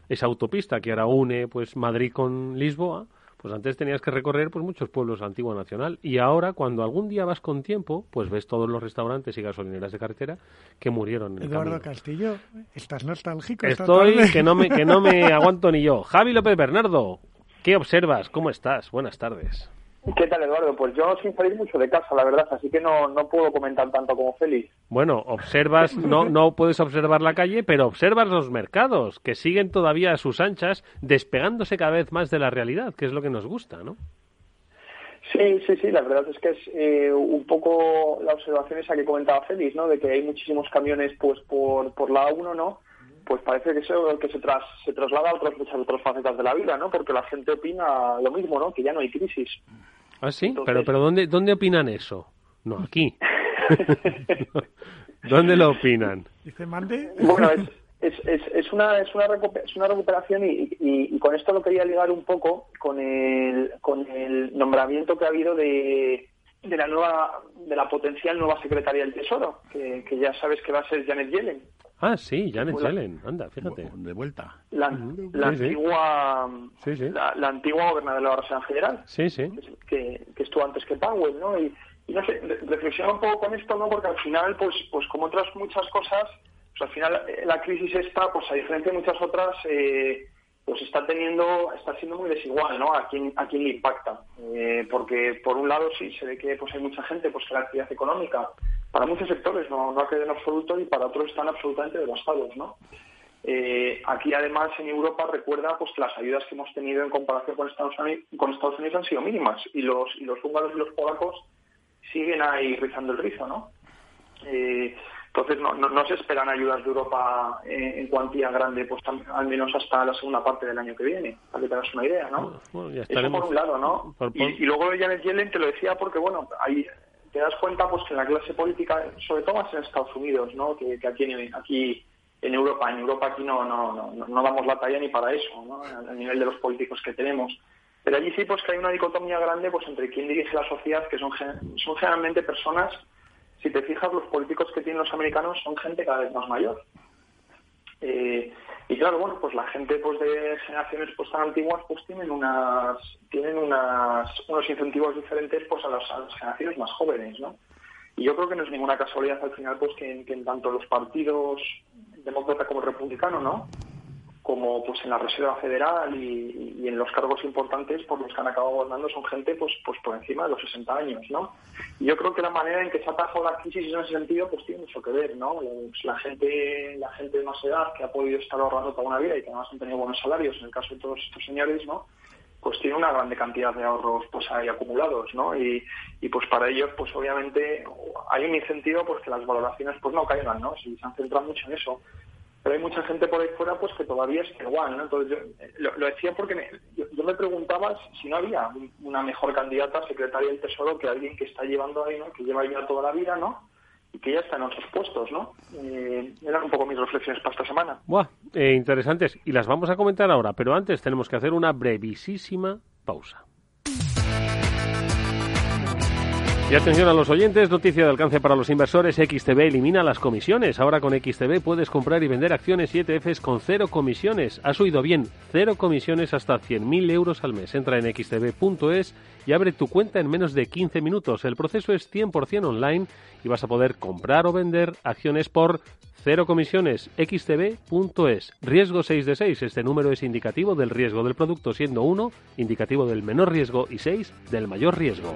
esa autopista que ahora une pues Madrid con Lisboa, pues antes tenías que recorrer pues muchos pueblos de Antigua Nacional y ahora cuando algún día vas con tiempo, pues ves todos los restaurantes y gasolineras de carretera que murieron en Eduardo el camino. Castillo, estás nostálgico. Estoy que no me que no me *laughs* aguanto ni yo. Javi López Bernardo, ¿qué observas? ¿Cómo estás? Buenas tardes. ¿Qué tal, Eduardo? Pues yo sin salir mucho de casa, la verdad, así que no, no puedo comentar tanto como Félix. Bueno, observas, no, no puedes observar la calle, pero observas los mercados, que siguen todavía a sus anchas, despegándose cada vez más de la realidad, que es lo que nos gusta, ¿no? Sí, sí, sí, la verdad es que es eh, un poco la observación esa que comentaba Félix, ¿no? De que hay muchísimos camiones pues por, por la A1, ¿no? Pues parece que, eso, que se, tras, se traslada a otras, muchas otras facetas de la vida, ¿no? Porque la gente opina lo mismo, ¿no? Que ya no hay crisis. ¿Ah, sí? Entonces- Pero, pero ¿dónde, ¿dónde opinan eso? No, aquí. *laughs* ¿Dónde lo opinan? Dice, mande. Bueno, es, es, es, es una, es, una es una recuperación y, y, y con esto lo quería ligar un poco con el, con el nombramiento que ha habido de, de la nueva de la potencial nueva secretaria del Tesoro, que, que ya sabes que va a ser Janet Yellen, Ah, sí, Janet. Yellen, anda, fíjate. De vuelta. la, la Sí, antigua Sí, sí. La, la antigua gobernadora de la Reserva Federal, Sí, sí. que, que estuvo antes que Powell, ¿no? Y, y no sé, re- reflexiona un poco con esto, ¿no? Porque al final, pues, pues como otras muchas cosas, pues al final eh, la crisis esta, pues a diferencia de muchas otras, eh, pues está teniendo, está siendo muy desigual, ¿no? A quién, a quién le impacta. Eh, porque por un lado sí se ve que pues hay mucha gente pues que la actividad económica para muchos sectores no, no ha caído en absoluto y para otros están absolutamente devastados, ¿no? Eh, aquí además en Europa recuerda pues que las ayudas que hemos tenido en comparación con Estados Unidos, con Estados Unidos han sido mínimas y los y los húngaros y los polacos siguen ahí rizando el rizo, ¿no? Eh, entonces no, no, no se esperan ayudas de Europa eh, en cuantía grande, pues tam- al menos hasta la segunda parte del año que viene, para que te hagas una idea, ¿no? Bueno, ya Eso por un lado, ¿no? Por- por- Y, y luego Janet Yellen te lo decía porque, bueno, ahí te das cuenta pues que la clase política, sobre todo más en Estados Unidos, ¿no? Que, aquí, aquí en Europa, en Europa aquí no, no, no, no- damos la talla ni para eso, ¿no? A nivel de los políticos que tenemos. Pero allí sí pues que hay una dicotomía grande pues entre quién dirige la sociedad, que son, son generalmente personas, si te fijas, los políticos que tienen los americanos son gente cada vez más mayor. Eh, y claro, bueno, pues la gente pues de generaciones pues tan antiguas pues tienen unas tienen unas unos incentivos diferentes pues a las, a las generaciones más jóvenes, ¿no? Y yo creo que no es ninguna casualidad al final pues que, que en tanto los partidos demócrata como republicano, ¿no? Como pues en la Reserva Federal y, en los cargos importantes por los que han acabado gobernando son gente pues pues por encima de los 60 años, ¿no? Y yo creo que la manera en que se ha atajado la crisis en ese sentido pues tiene mucho que ver, ¿no? La gente la gente de más edad que ha podido estar ahorrando toda una vida y que además han tenido buenos salarios, en el caso de todos estos señores, ¿no? pues tiene una grande cantidad de ahorros pues ahí acumulados, ¿no? Y, y pues para ellos pues obviamente hay un incentivo pues que las valoraciones pues no caigan, ¿no? Si se han centrado mucho en eso. Pero hay mucha gente por ahí fuera pues que todavía está igual, ¿no? Entonces yo lo, decía porque me- yo, me preguntaba si no había un- una mejor candidata a secretaria del Tesoro que alguien que está llevando ahí, ¿no? Que lleva ya toda la vida, ¿no? Y que ya está en otros puestos, ¿no? Eh, eran un poco mis reflexiones para esta semana. Buah, eh, interesantes. Y las vamos a comentar ahora, pero antes tenemos que hacer una brevísima pausa. Y atención a los oyentes, noticia de alcance para los inversores, XTB elimina las comisiones. Ahora con XTB puedes comprar y vender acciones y ETFs con cero comisiones. Has oído bien, cero comisiones hasta 100.000 euros al mes. Entra en xtb.es y abre tu cuenta en menos de 15 minutos. El proceso es 100% online y vas a poder comprar o vender acciones por cero comisiones. xtb.es. Riesgo 6 de 6. Este número es indicativo del riesgo del producto, siendo 1 indicativo del menor riesgo y 6 del mayor riesgo.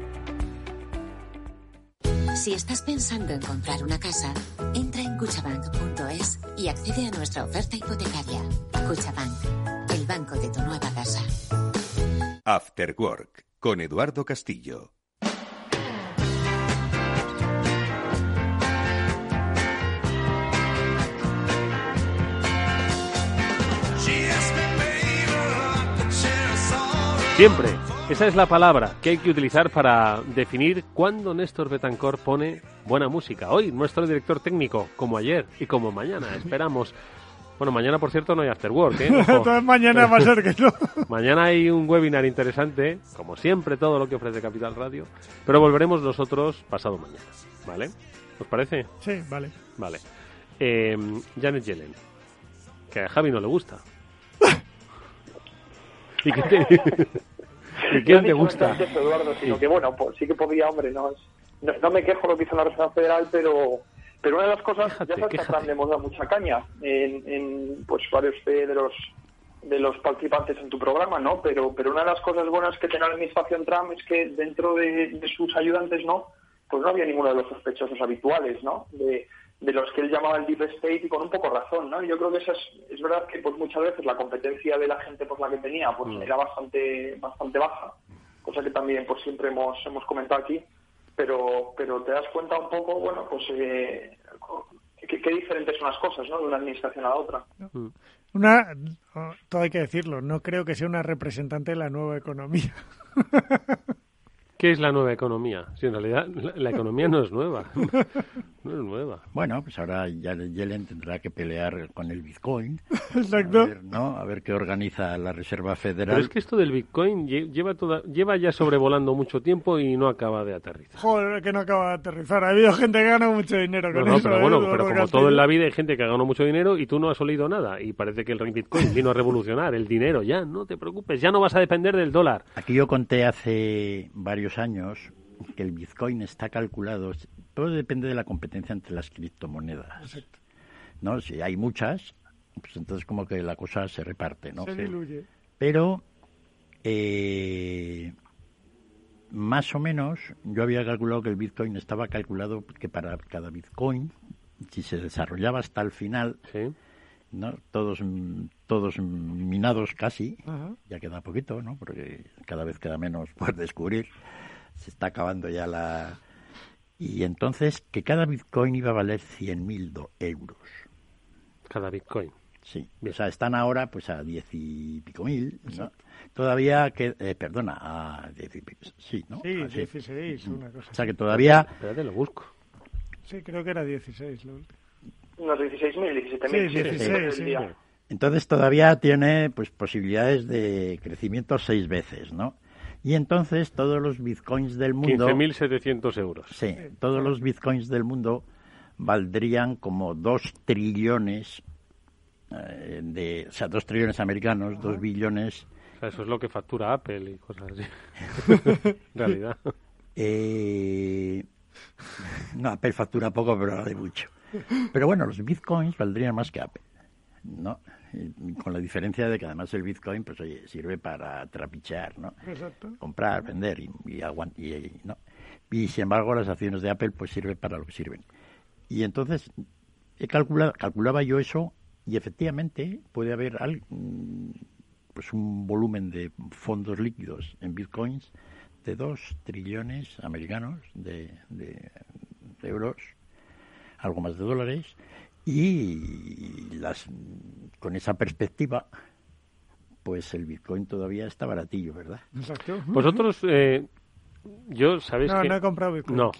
Si estás pensando en comprar una casa, entra en cuchabank.es y accede a nuestra oferta hipotecaria. Cuchabank, el banco de tu nueva casa. After Work con Eduardo Castillo. Siempre. Esa es la palabra que hay que utilizar para definir cuándo Néstor Betancor pone buena música. Hoy, nuestro director técnico, como ayer y como mañana. *laughs* Esperamos. Bueno, mañana, por cierto, no hay After Work, ¿eh? *laughs* Entonces mañana va a ser que no. *laughs* mañana hay un webinar interesante, como siempre, todo lo que ofrece Capital Radio. Pero volveremos nosotros pasado mañana, ¿vale? ¿Os parece? Sí, vale. Vale. Eh, Janet Yellen, que a Javi no le gusta. ¿Y qué te... ¿Y quién te gusta? Eso, Eduardo, sino que bueno, pues sí que podría, hombre, no, no, no me quejo lo que hizo la Reserva Federal, pero pero una de las cosas, ya sabes que a Trump le hemos dado mucha caña en, en pues varios de, de los de los participantes en tu programa, ¿no? Pero pero una de las cosas buenas que tiene la administración Trump es que dentro de, de sus ayudantes, ¿no? Pues no había ninguno de los sospechosos habituales, ¿no? De, de los que él llamaba el deep state y con un poco razón, ¿no? Yo creo que eso es, es verdad que pues muchas veces la competencia de la gente por la que tenía pues Mm. era bastante bastante baja, cosa que también pues siempre hemos hemos comentado aquí, pero pero te das cuenta un poco, bueno, pues eh, qué, qué diferentes son las cosas, ¿no? De una administración a la otra. Una, oh, todo hay que decirlo, no creo que sea una representante de la nueva economía. *laughs* ¿Qué es la nueva economía? Si en realidad la, la economía no es nueva. *laughs* No es nueva. Bueno, pues ahora Janet Yellen tendrá que pelear con el Bitcoin. *laughs* Exacto. A ver, ¿no? A ver qué organiza la Reserva Federal. Pero es que esto del Bitcoin lle- lleva, toda, lleva ya sobrevolando mucho tiempo y no acaba de aterrizar. Joder, que no acaba de aterrizar. Ha habido gente que gana mucho dinero No, con no, eso. pero ¿eh? bueno, pero como Castillo. todo en la vida hay gente que ha ganado mucho dinero y tú no has olido nada. Y parece que el Bitcoin vino a revolucionar el dinero. Ya, no te preocupes, ya no vas a depender del dólar. Aquí yo conté hace varios años que el Bitcoin está calculado, todo depende de la competencia entre las criptomonedas. ¿no? Si hay muchas, pues entonces como que la cosa se reparte, ¿no? Se diluye. Pero eh, más o menos yo había calculado que el Bitcoin estaba calculado que para cada Bitcoin, si se desarrollaba hasta el final, ¿no? todos mm, todos minados casi, ya queda poquito, ¿no? porque cada vez queda menos *laughs* por descubrir, se está acabando ya la... Y entonces que cada Bitcoin iba a valer 100.000 do- euros. Cada Bitcoin. Sí, o sea, están ahora pues a diez y pico mil, ¿no? Todavía que, eh, perdona, a diez y pico, sí, ¿no? Sí, 16, una cosa. O sea que todavía... Espérate, lo busco. Sí, creo que era 16. lo último. Unos 16.000, 17.000. Sí, 16, sí. día. Entonces todavía tiene pues posibilidades de crecimiento seis veces, ¿no? Y entonces todos los bitcoins del mundo... 15.700 euros. Sí, todos los bitcoins del mundo valdrían como dos trillones eh, de, o sea, dos trillones americanos, dos billones. O sea, eso es lo que factura Apple y cosas así. *laughs* en realidad. Eh, no, Apple factura poco, pero vale mucho. Pero bueno, los bitcoins valdrían más que Apple, ¿no? Y con la diferencia de que además el bitcoin, pues oye, sirve para trapichear, ¿no? Exacto. Comprar, vender y, y, aguant- y- y- ¿no? Y sin embargo, las acciones de Apple, pues sirven para lo que sirven. Y entonces, he calculado, calculaba yo eso y efectivamente puede haber al- mm, pues un volumen de fondos líquidos en bitcoins de dos trillones americanos de, de- de euros, algo más de dólares, y las con esa perspectiva, pues el bitcoin todavía está baratillo, ¿verdad? Exacto. Vosotros, eh, yo, ¿sabéis No, que...? no he comprado Bitcoin. No,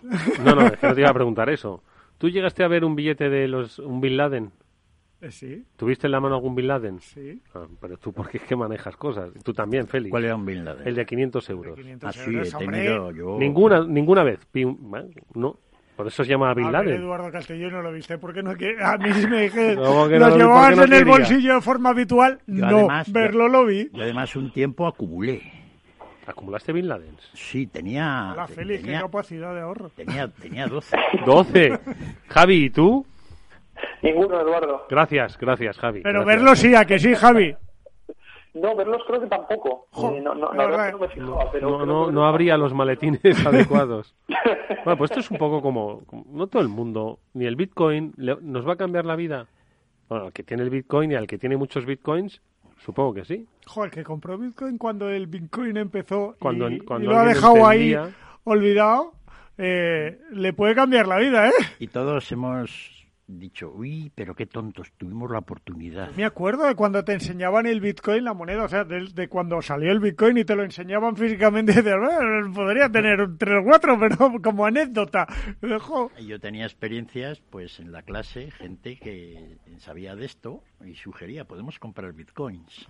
no, no, es que no te iba a preguntar eso. ¿Tú llegaste a ver un billete de los un Bin Laden? Eh, sí, ¿Tuviste en la mano algún Bin Laden? sí. Ah, pero tú, porque es que manejas cosas? Tú también, Félix. ¿Cuál era un Bin Laden? El de 500 euros. 500 Ah, he tenido yo... Ninguna, ninguna vez. No, por eso se llama Bin A ver, Laden. Eduardo Castillo no lo viste porque no que a mí sí me *laughs* dije ¿Cómo que no los lo llevabas no en el bolsillo de forma habitual Yo no además- verlo lo vi Yo además un tiempo acumulé. ¿Acumulaste Bin Laden? Sí, tenía... la qué tenía, capacidad de ahorro tenía, tenía 12. 12. *laughs* Javi, ¿y tú? Ninguno, Eduardo. Gracias, gracias, Javi. pero gracias. verlo sí a que sí Javi No, verlos creo que tampoco. Eh, no, no, la la verdad verdad. es que no me fijaba, pero... No, pero no, verlos no habría los maletines *laughs* adecuados. *laughs* Bueno, pues esto es un poco como, como- no todo el mundo, ni el Bitcoin le- nos va a cambiar la vida. Bueno, al que tiene el Bitcoin y al que tiene muchos Bitcoins, supongo que sí. Joder, que compró Bitcoin cuando el Bitcoin empezó Cuando- y, cuando y lo ha dejado ahí olvidado, eh, le puede cambiar la vida, ¿eh? Y todos hemos dicho, uy, pero qué tontos, tuvimos la oportunidad. Me acuerdo de cuando te enseñaban el Bitcoin, la moneda, o sea, de, cuando salió el Bitcoin y te lo enseñaban físicamente, *laughs* de, podría tener tres o cuatro, pero como anécdota. Yo tenía experiencias, pues en la clase, gente que sabía de esto y sugería, podemos comprar Bitcoins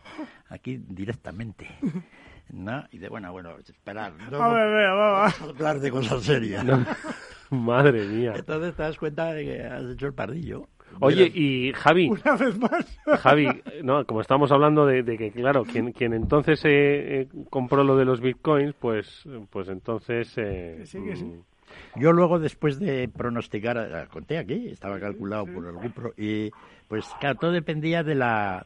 aquí directamente. ¿No? Y de, bueno, bueno, esperar. No, a ver, vamos a hablar de cosas serias. *laughs* Madre mía. Entonces te das cuenta de que has hecho el pardillo. Oye, y Javi. Una vez más. *laughs* Javi, no, como estamos hablando de, que, claro, quien, quien entonces eh, eh, compró lo de los bitcoins, pues, pues entonces. Eh, sí, sí. Yo luego, después de pronosticar, conté aquí, estaba calculado por el grupo, y pues claro, todo dependía de la,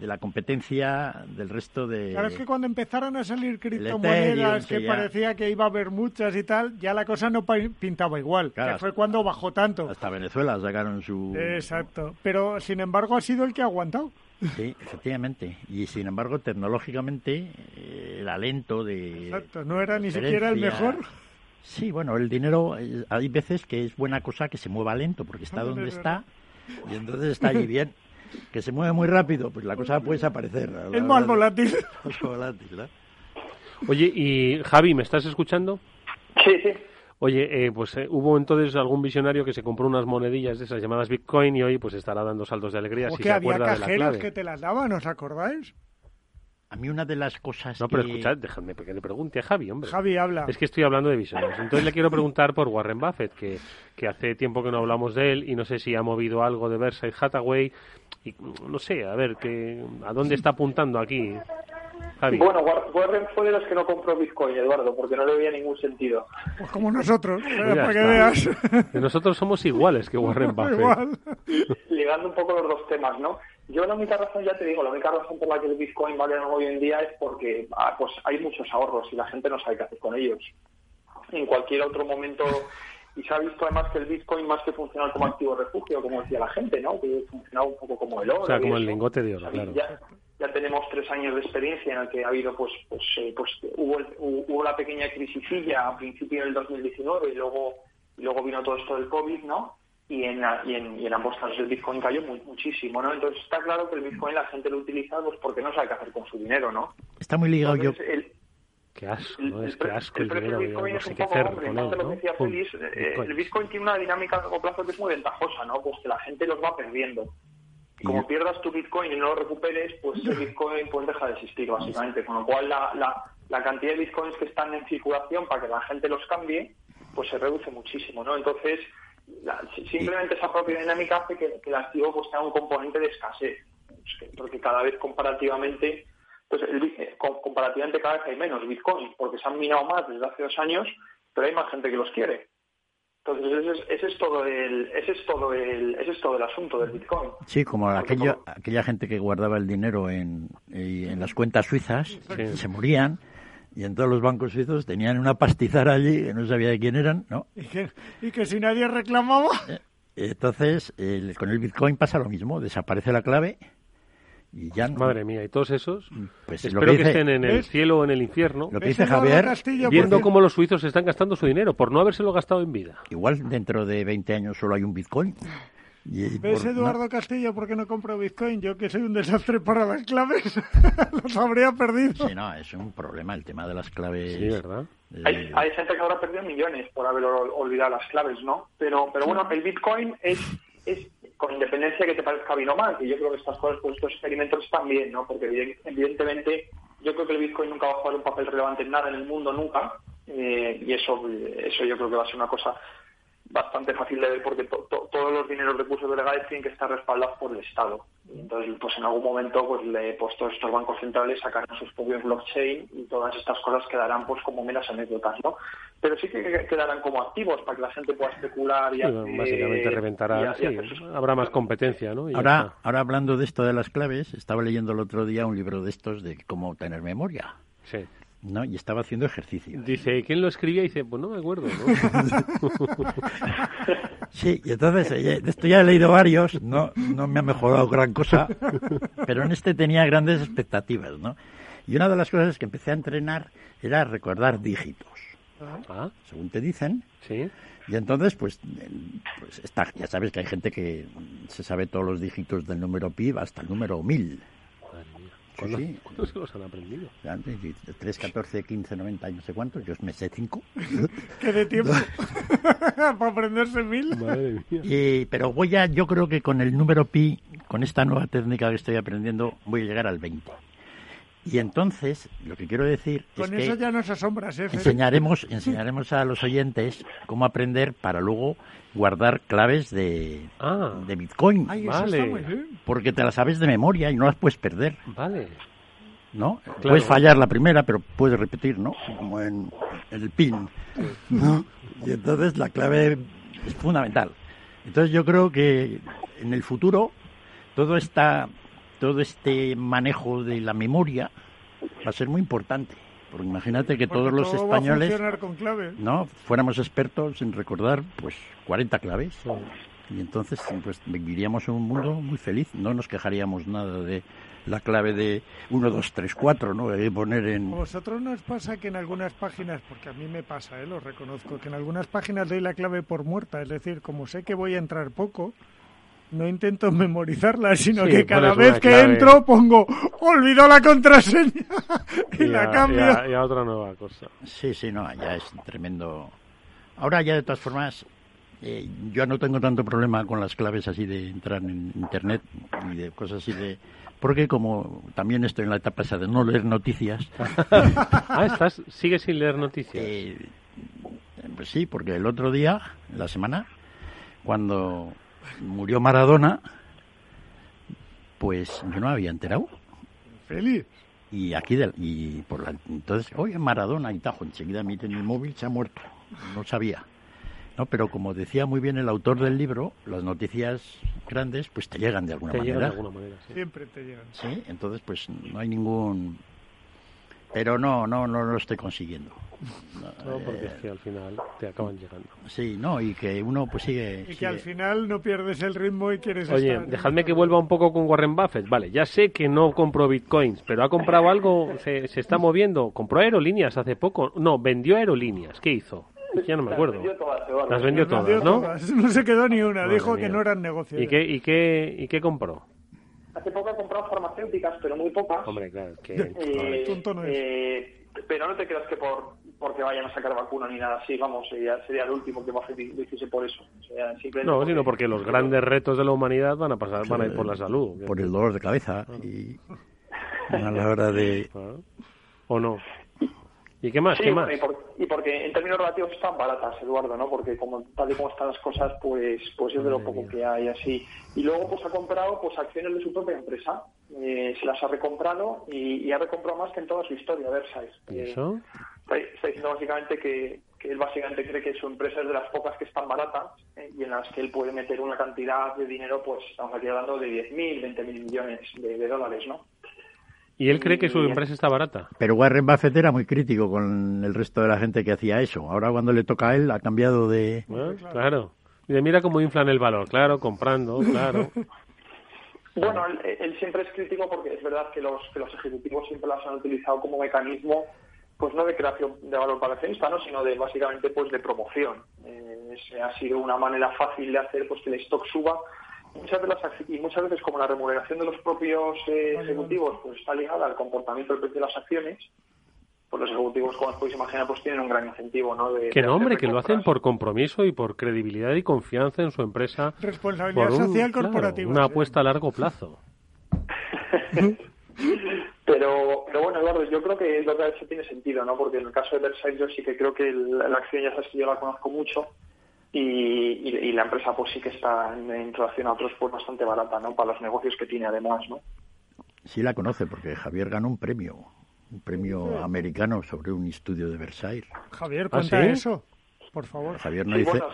de la competencia del resto de... Claro, es que cuando empezaron a salir criptomonedas, que parecía que iba a haber muchas y tal, ya la cosa no pintaba igual, que fue cuando bajó tanto. Hasta Venezuela sacaron su... Exacto, pero sin embargo ha sido el que ha aguantado. Sí, efectivamente. Y sin embargo, tecnológicamente, eh, el alento de... Exacto, no era ni siquiera el mejor. Sí, bueno, el dinero, eh, hay veces que es buena cosa que se mueva lento, porque está *laughs* donde está, y entonces está allí bien. Que se mueve muy rápido, pues la cosa puede desaparecer. Es *laughs* más volátil. Oye, y Javi, ¿me estás escuchando? Sí, sí. Oye, eh, pues eh, hubo entonces algún visionario que se compró unas monedillas de esas llamadas Bitcoin y hoy pues estará dando saltos de alegría si se acuerda de la clave. que te las daban, ¿os acordáis? A mí una de las cosas No, pero escuchad, déjame que le pregunte a Javi, hombre. Javi habla. Es que estoy hablando de visiones. Entonces le quiero preguntar por Warren Buffett, que, que hace tiempo que no hablamos de él y no sé si ha movido algo de Versailles Hathaway. Y no sé, a ver, que, ¿a dónde está apuntando aquí? Javi. Bueno, Warren fue de los que no compró Bitcoin, Eduardo, porque no le veía ningún sentido. Pues como nosotros, para que veas. Nosotros somos iguales que Warren *laughs* Buffett. Igual. *laughs* Ligando un poco los dos temas, ¿no? Yo la única razón, ya te digo, la única razón por la que el Bitcoin vale hoy en día es porque ah, pues hay muchos ahorros y la gente no sabe qué hacer con ellos. En cualquier otro momento, y se ha visto además que el Bitcoin más que funcionar como activo refugio, como decía la gente, ¿no? Que funcionaba un poco como el oro. O sea, como el lingote de oro, claro. Ya, ya tenemos tres años de experiencia en el que ha habido, pues, pues, eh, pues hubo, hubo la pequeña crisisilla a principio del 2019 y luego, y luego vino todo esto del COVID, ¿no? Y en, y en, y en, ambos casos el Bitcoin cayó muchísimo, ¿no? Entonces está claro que el Bitcoin la gente lo utiliza pues porque no sabe qué hacer con su dinero, ¿no? Está muy ligado yo... El, qué asco, ¿no? Es que asco el, dinero, Bitcoin es un poco, hombre, ¿no? Lo decía eh, el Bitcoin tiene una dinámica a largo plazo que es muy ventajosa, ¿no? Pues que la gente los va perdiendo. como pierdas tu Bitcoin y no lo recuperes, pues el Bitcoin pues deja de existir, básicamente. Con lo cual la, la, la cantidad de Bitcoins que están en circulación para que la gente los cambie, pues se reduce muchísimo, ¿no? Entonces simplemente esa propia dinámica hace que, el activo pues tenga un componente de escasez, porque cada vez comparativamente, pues eh, comparativamente cada vez hay menos Bitcoin, porque se han minado más desde hace dos años, pero hay más gente que los quiere. Entonces ese es, todo el ese es todo el ese es todo el asunto del Bitcoin. Sí, como aquella aquella gente que guardaba el dinero en, en las cuentas suizas se morían y en todos los bancos suizos tenían una pastizara allí que no sabía de quién eran, ¿no? Y que, si nadie reclamaba. Eh, entonces, con el Bitcoin pasa lo mismo, desaparece la clave y ya no. Madre mía, ¿y todos esos? Pues Espero que, estén en el cielo o en el infierno. Lo que dice Javier, viendo cómo los suizos están gastando su dinero por no habérselo gastado en vida. Igual dentro de 20 años solo hay un Bitcoin. ¿Ves, Eduardo Castillo, por qué no compro Bitcoin? Yo que soy un desastre para las claves, *laughs* los habría perdido. Sí, no, es un problema el tema de las claves. Sí, ¿verdad? Hay, hay, gente que habrá perdido millones por haber olvidado las claves, ¿no? Pero, pero bueno, el Bitcoin es, es con independencia que te parezca bien o mal, que yo creo que estas cosas, pues estos experimentos están bien, ¿no? Porque evidentemente yo creo que el Bitcoin nunca va a jugar un papel relevante en nada en el mundo, nunca. Eh, y eso, eso yo creo que va a ser una cosa bastante fácil de ver porque todos los dineros recursos legales tienen que estar respaldados por el Estado. Y entonces, pues en algún momento, pues, le, pues todos estos bancos centrales sacarán sus propios blockchain y todas estas cosas quedarán pues como meras anécdotas, ¿no? Pero sí que quedarán como activos para que la gente pueda especular y básicamente reventará, sí, habrá más competencia, ¿no? ahora, ahora hablando de esto de las claves, estaba leyendo el otro día un libro de estos de cómo tener memoria. Sí. ¿No? Y estaba haciendo ejercicio. Dice, ¿quién lo escribía? Y dice, pues no me acuerdo, *laughs* sí, y entonces, eh, de esto ya he leído varios, no, no me ha mejorado gran cosa, pero en este tenía grandes expectativas, ¿no? Y una de las cosas que empecé a entrenar era recordar dígitos. Ah. según te dicen. Sí. Y entonces, pues, pues está, ya sabes que hay gente que se sabe todos los dígitos del número pi hasta el número 1000. ¿Cuándo, sí. cuándo se los han aprendido? 3, 14, 15, 90 y no sé cuántos. Yo me sé 5. *laughs* ¿Qué de tiempo? *laughs* Para aprenderse mil. Madre mía. Y, pero voy a, yo creo que con el número pi, con esta nueva técnica que estoy aprendiendo, voy a llegar al 20. Y entonces, lo que quiero decir es Con que eso ya nos asombras, ¿eh? Enseñaremos, enseñaremos a los oyentes cómo aprender para luego guardar claves de, de Bitcoin. Ay. Porque te las sabes de memoria y no las puedes perder. Vale. ¿No? Puedes fallar la primera, pero puedes repetir, ¿no? Como en el PIN. ¿no? Y entonces la clave es fundamental. Entonces yo creo que en el futuro todo esta todo este manejo de la memoria va a ser muy importante. Porque imagínate que Porque todos los todo va a españoles funcionar con clave. no fuéramos expertos en recordar pues 40 claves. Y entonces pues viviríamos en un mundo muy feliz, no nos quejaríamos nada de la clave de 1, 2, 3, 4, ¿no? Que poner en... ¿A vosotros nos pasa que en algunas páginas, porque a mí me pasa, ¿eh? lo reconozco, que en algunas páginas doy la clave por muerta, es decir, como sé que voy a entrar poco, no intento memorizarla, sino Sí, que cada vez que clave. entro pongo, olvido la contraseña *laughs* y, la a- cambio. y a- y a otra nueva cosa. Sí, sí, no, ya es tremendo. Ahora ya de todas formas, eh, yo no tengo tanto problema con las claves así de entrar en Internet y de cosas así de... Porque como también estoy en la etapa esa de no leer noticias... *laughs* ah, estás, sigues sin leer noticias. Eh, pues sí, porque el otro día, la semana, cuando murió Maradona, pues yo no me había enterado. Feliz. Y aquí, del- y por la, entonces, oye, Maradona y tajo, enseguida mi, mi móvil se ha muerto. No sabía. No, pero como decía muy bien el autor del libro, las noticias grandes pues te llegan de alguna Te llegan manera. de alguna manera, sí. Siempre te llegan. Sí, entonces pues no hay ningún pero no, no, no lo estoy consiguiendo. No, porque es que al final te acaban llegando. Sí, no, y que uno pues sigue, Y que al final no pierdes el ritmo y quieres Oye, estar... dejadme que vuelva un poco con Warren Buffett. Vale, ya sé que no compró bitcoins, pero ha comprado algo, se, se está moviendo. Compró aerolíneas hace poco. No, vendió aerolíneas. ¿Qué hizo? Ya no me acuerdo. vendió todas. Las vendió Las vendió todas, ¿no? todas. *laughs* No se quedó ni una, Madre dijo que no eran negocios. ¿Y qué, y qué, y qué compró? Hace poco he comprado farmacéuticas, pero muy pocas. Hombre, claro, es que... Eh, tonto no es. eh, pero no te creas que por porque vayan a sacar vacuna ni nada así, vamos, sería, sería el último que Buffett lo hiciese por eso. No, porque- sino porque los grandes retos de la humanidad van a pasar, van a ir por la salud. por el dolor de cabeza y a la hora de. ¿O no? ¿Y qué más? Sí, ¿Qué bueno, más? y, por- y porque en términos relativos están baratas, Eduardo, ¿no? Porque como tal y como están las cosas, pues pues es de lo poco que hay así. Y luego pues ha comprado pues acciones de su propia empresa, Eh, se las ha recomprado y, y ha recomprado más que en toda su historia, Versailles. ¿Y Eh, eso? está, está diciendo básicamente que, que él básicamente cree que su empresa es de las pocas que están baratas eh, y en las que él puede meter una cantidad de dinero, pues estamos aquí hablando de 10.000, 20.000 millones de, de dólares, ¿no? ¿Y él cree que su empresa está barata? Pero Warren Buffett era muy crítico con el resto de la gente que hacía eso. Ahora cuando le toca a él ha cambiado de... Claro. Mira, mira cómo inflan el valor. Claro, comprando, claro. *laughs* Bueno, él, él siempre es crítico porque es verdad que los, que los ejecutivos siempre las han utilizado como mecanismo, pues no de creación de valor para el accionista, ¿no? sino de básicamente pues de promoción. Eh, ese ha sido una manera fácil de hacer pues que el stock suba. Muchas de las y muchas veces como la remuneración de los propios eh, ejecutivos pues está ligada al comportamiento del precio de las acciones, pues los ejecutivos, como os podéis imaginar, pues tienen un gran incentivo, ¿no? De, Que no, hombre, que lo hacen por compromiso y por credibilidad y confianza en su empresa. Responsabilidad Por un- social claro, corporativa. una sí. apuesta a largo plazo. *laughs* Pero, pero bueno, Eduardo, yo creo que lo que ha hecho tiene sentido, ¿no? Porque en el caso de Versailles yo sí que creo que el- la acción ya sabes que yo la conozco mucho y, y- y la empresa pues sí que está en, en relación a otros pues bastante barata, ¿no? Para los negocios que tiene además, ¿no? Sí la conoce porque Javier ganó un premio, un premio americano sobre un estudio de Versailles. Javier, ¿Ah, cuenta sí? eso, por favor. Javier no Sí, dice... bueno,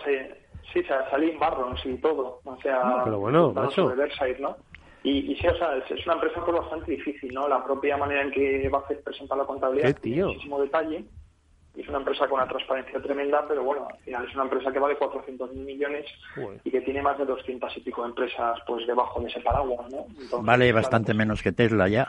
sí, se salí en Barrons y todo, o sea, Ah, pero bueno, macho. sobre Versailles, ¿no? Y, y sí, o sea, es, una empresa pues bastante difícil, ¿no? La propia manera en que va a hacer presentar la contabilidad ¿Qué, tiene tío? muchísimo detalle. Es una empresa con una transparencia tremenda, pero bueno, al final es una empresa que vale 400.000 millones Joder. y que tiene más de 200 y pico empresas pues debajo de ese paraguas, ¿no? Entonces, Vale claro, bastante menos que Tesla ya.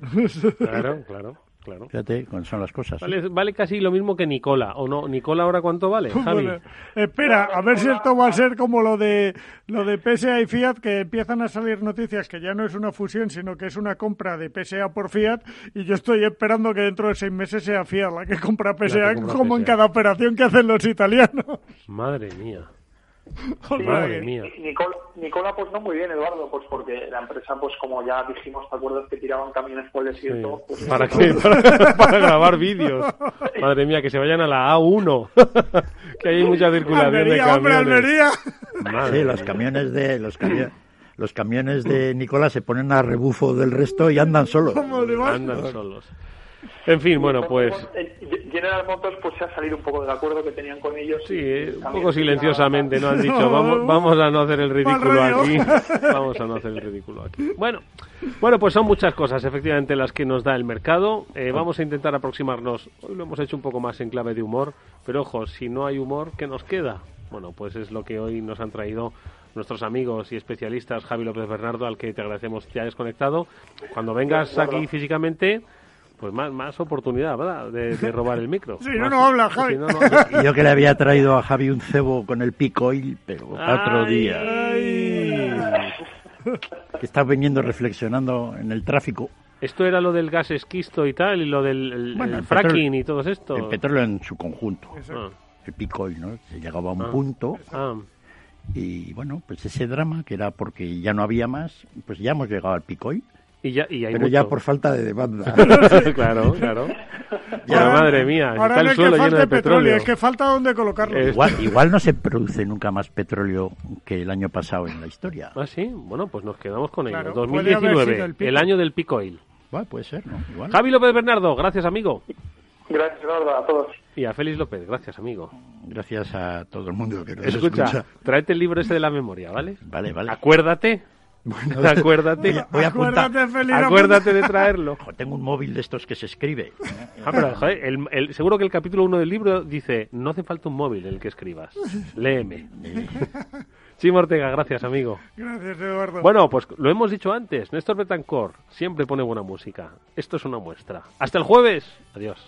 *laughs* Claro, claro. Claro. Fíjate, son las cosas. Vale, casi lo mismo que Nicola, ¿o no? ¿Nicola ahora cuánto vale, Javi? espera, a ver si esto va a ser como lo de lo de PSA y Fiat, que empiezan a salir noticias que ya no es una fusión, sino que es una compra de PSA por Fiat, y yo estoy esperando que dentro de seis meses sea Fiat la que compra PSA, como en cada operación que hacen los italianos. Madre mía. Madre mía. Nicola, Nicola, pues no muy bien, Eduardo, pues porque la empresa, pues como ya dijimos, ¿te acuerdas que tiraban camiones por el desierto? Pues ¿Para qué? *laughs* Para, grabar vídeos. Madre mía, que se vayan a la A1. *laughs* que hay mucha circulación de camiones. Hombre, Almería. sí, los camiones de... Los camiones los camiones de Nicola se ponen a rebufo del resto y andan solos. Andan solos. En fin, bueno, pues... General Motors pues se ha salido un poco del acuerdo que tenían con ellos. Sí, un poco silenciosamente, ¿no? Han dicho, vamos, vamos a no hacer el ridículo aquí. *laughs* Vamos a no hacer el ridículo aquí. Bueno, bueno, pues son muchas cosas, efectivamente, las que nos da el mercado. Eh, vamos a intentar aproximarnos. Hoy lo hemos hecho un poco más en clave de humor, pero ojo, si no hay humor, ¿qué nos queda? Bueno, pues es lo que hoy nos han traído nuestros amigos y especialistas, Javi López Bernardo, al que te agradecemos que hayas conectado. Cuando vengas aquí físicamente pues más, más oportunidad, ¿verdad? De, robar el micro. *laughs* Sí, no, no habla, Javi. *laughs* Y yo que le había traído a Javi un cebo con el pico y pero otro día. Que está viniendo reflexionando en el tráfico. Esto era lo del gas esquisto y tal, y lo del fracking y todo esto. El petróleo en su conjunto. Ah. El pico ¿no? Se llegaba a un ah. punto. Ah. Y bueno, pues ese drama, que era porque ya no había más, pues ya hemos llegado al picoil. Y ya, y hay Pero ya por falta de demanda. *laughs* claro, claro. Ya, madre mía, está el suelo lleno de petróleo. Es que falta donde colocarlo. Igual, igual no se produce nunca más petróleo que el año pasado en la historia. Ah, sí. Bueno, pues nos quedamos con ello. 2019, el, año del pico oil. puede ser, ¿no? Igual. Javi López Bernardo, gracias, amigo. Gracias, Eduardo, a todos. Y a Félix López, gracias, amigo. Gracias a todo el mundo que nos escucha. escucha. tráete el libro ese de la memoria, ¿vale? Vale, vale. Acuérdate bueno, acuérdate, *laughs* voy a, apuntar, acuérdate de traerlo. tengo un móvil de estos que se escribe. Ah, pero, el, seguro que el capítulo 1 del libro dice, no hace falta un móvil en el que escribas, léeme. *laughs* Chimo Ortega, gracias amigo. Gracias Eduardo. Bueno, pues lo hemos dicho antes, Néstor Betancourt siempre pone buena música. Esto es una muestra. Hasta el jueves. Adiós.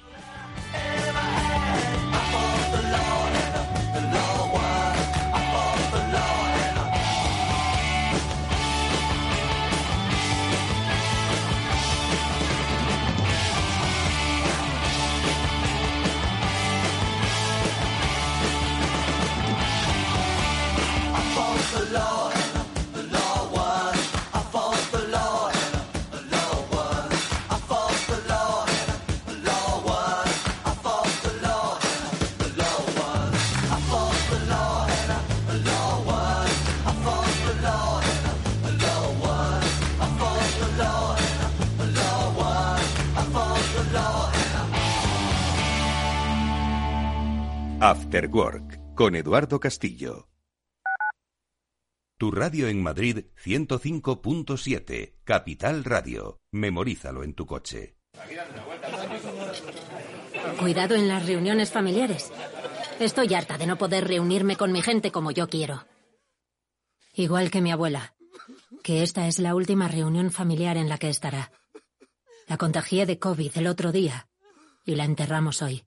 After Work con Eduardo Castillo. Tu radio en Madrid 105.7, Capital Radio. Memorízalo en tu coche. Cuidado en las reuniones familiares. Estoy harta de no poder reunirme con mi gente como yo quiero. Igual que mi abuela, que esta es la última reunión familiar en la que estará. La contagié de COVID el otro día y la enterramos hoy.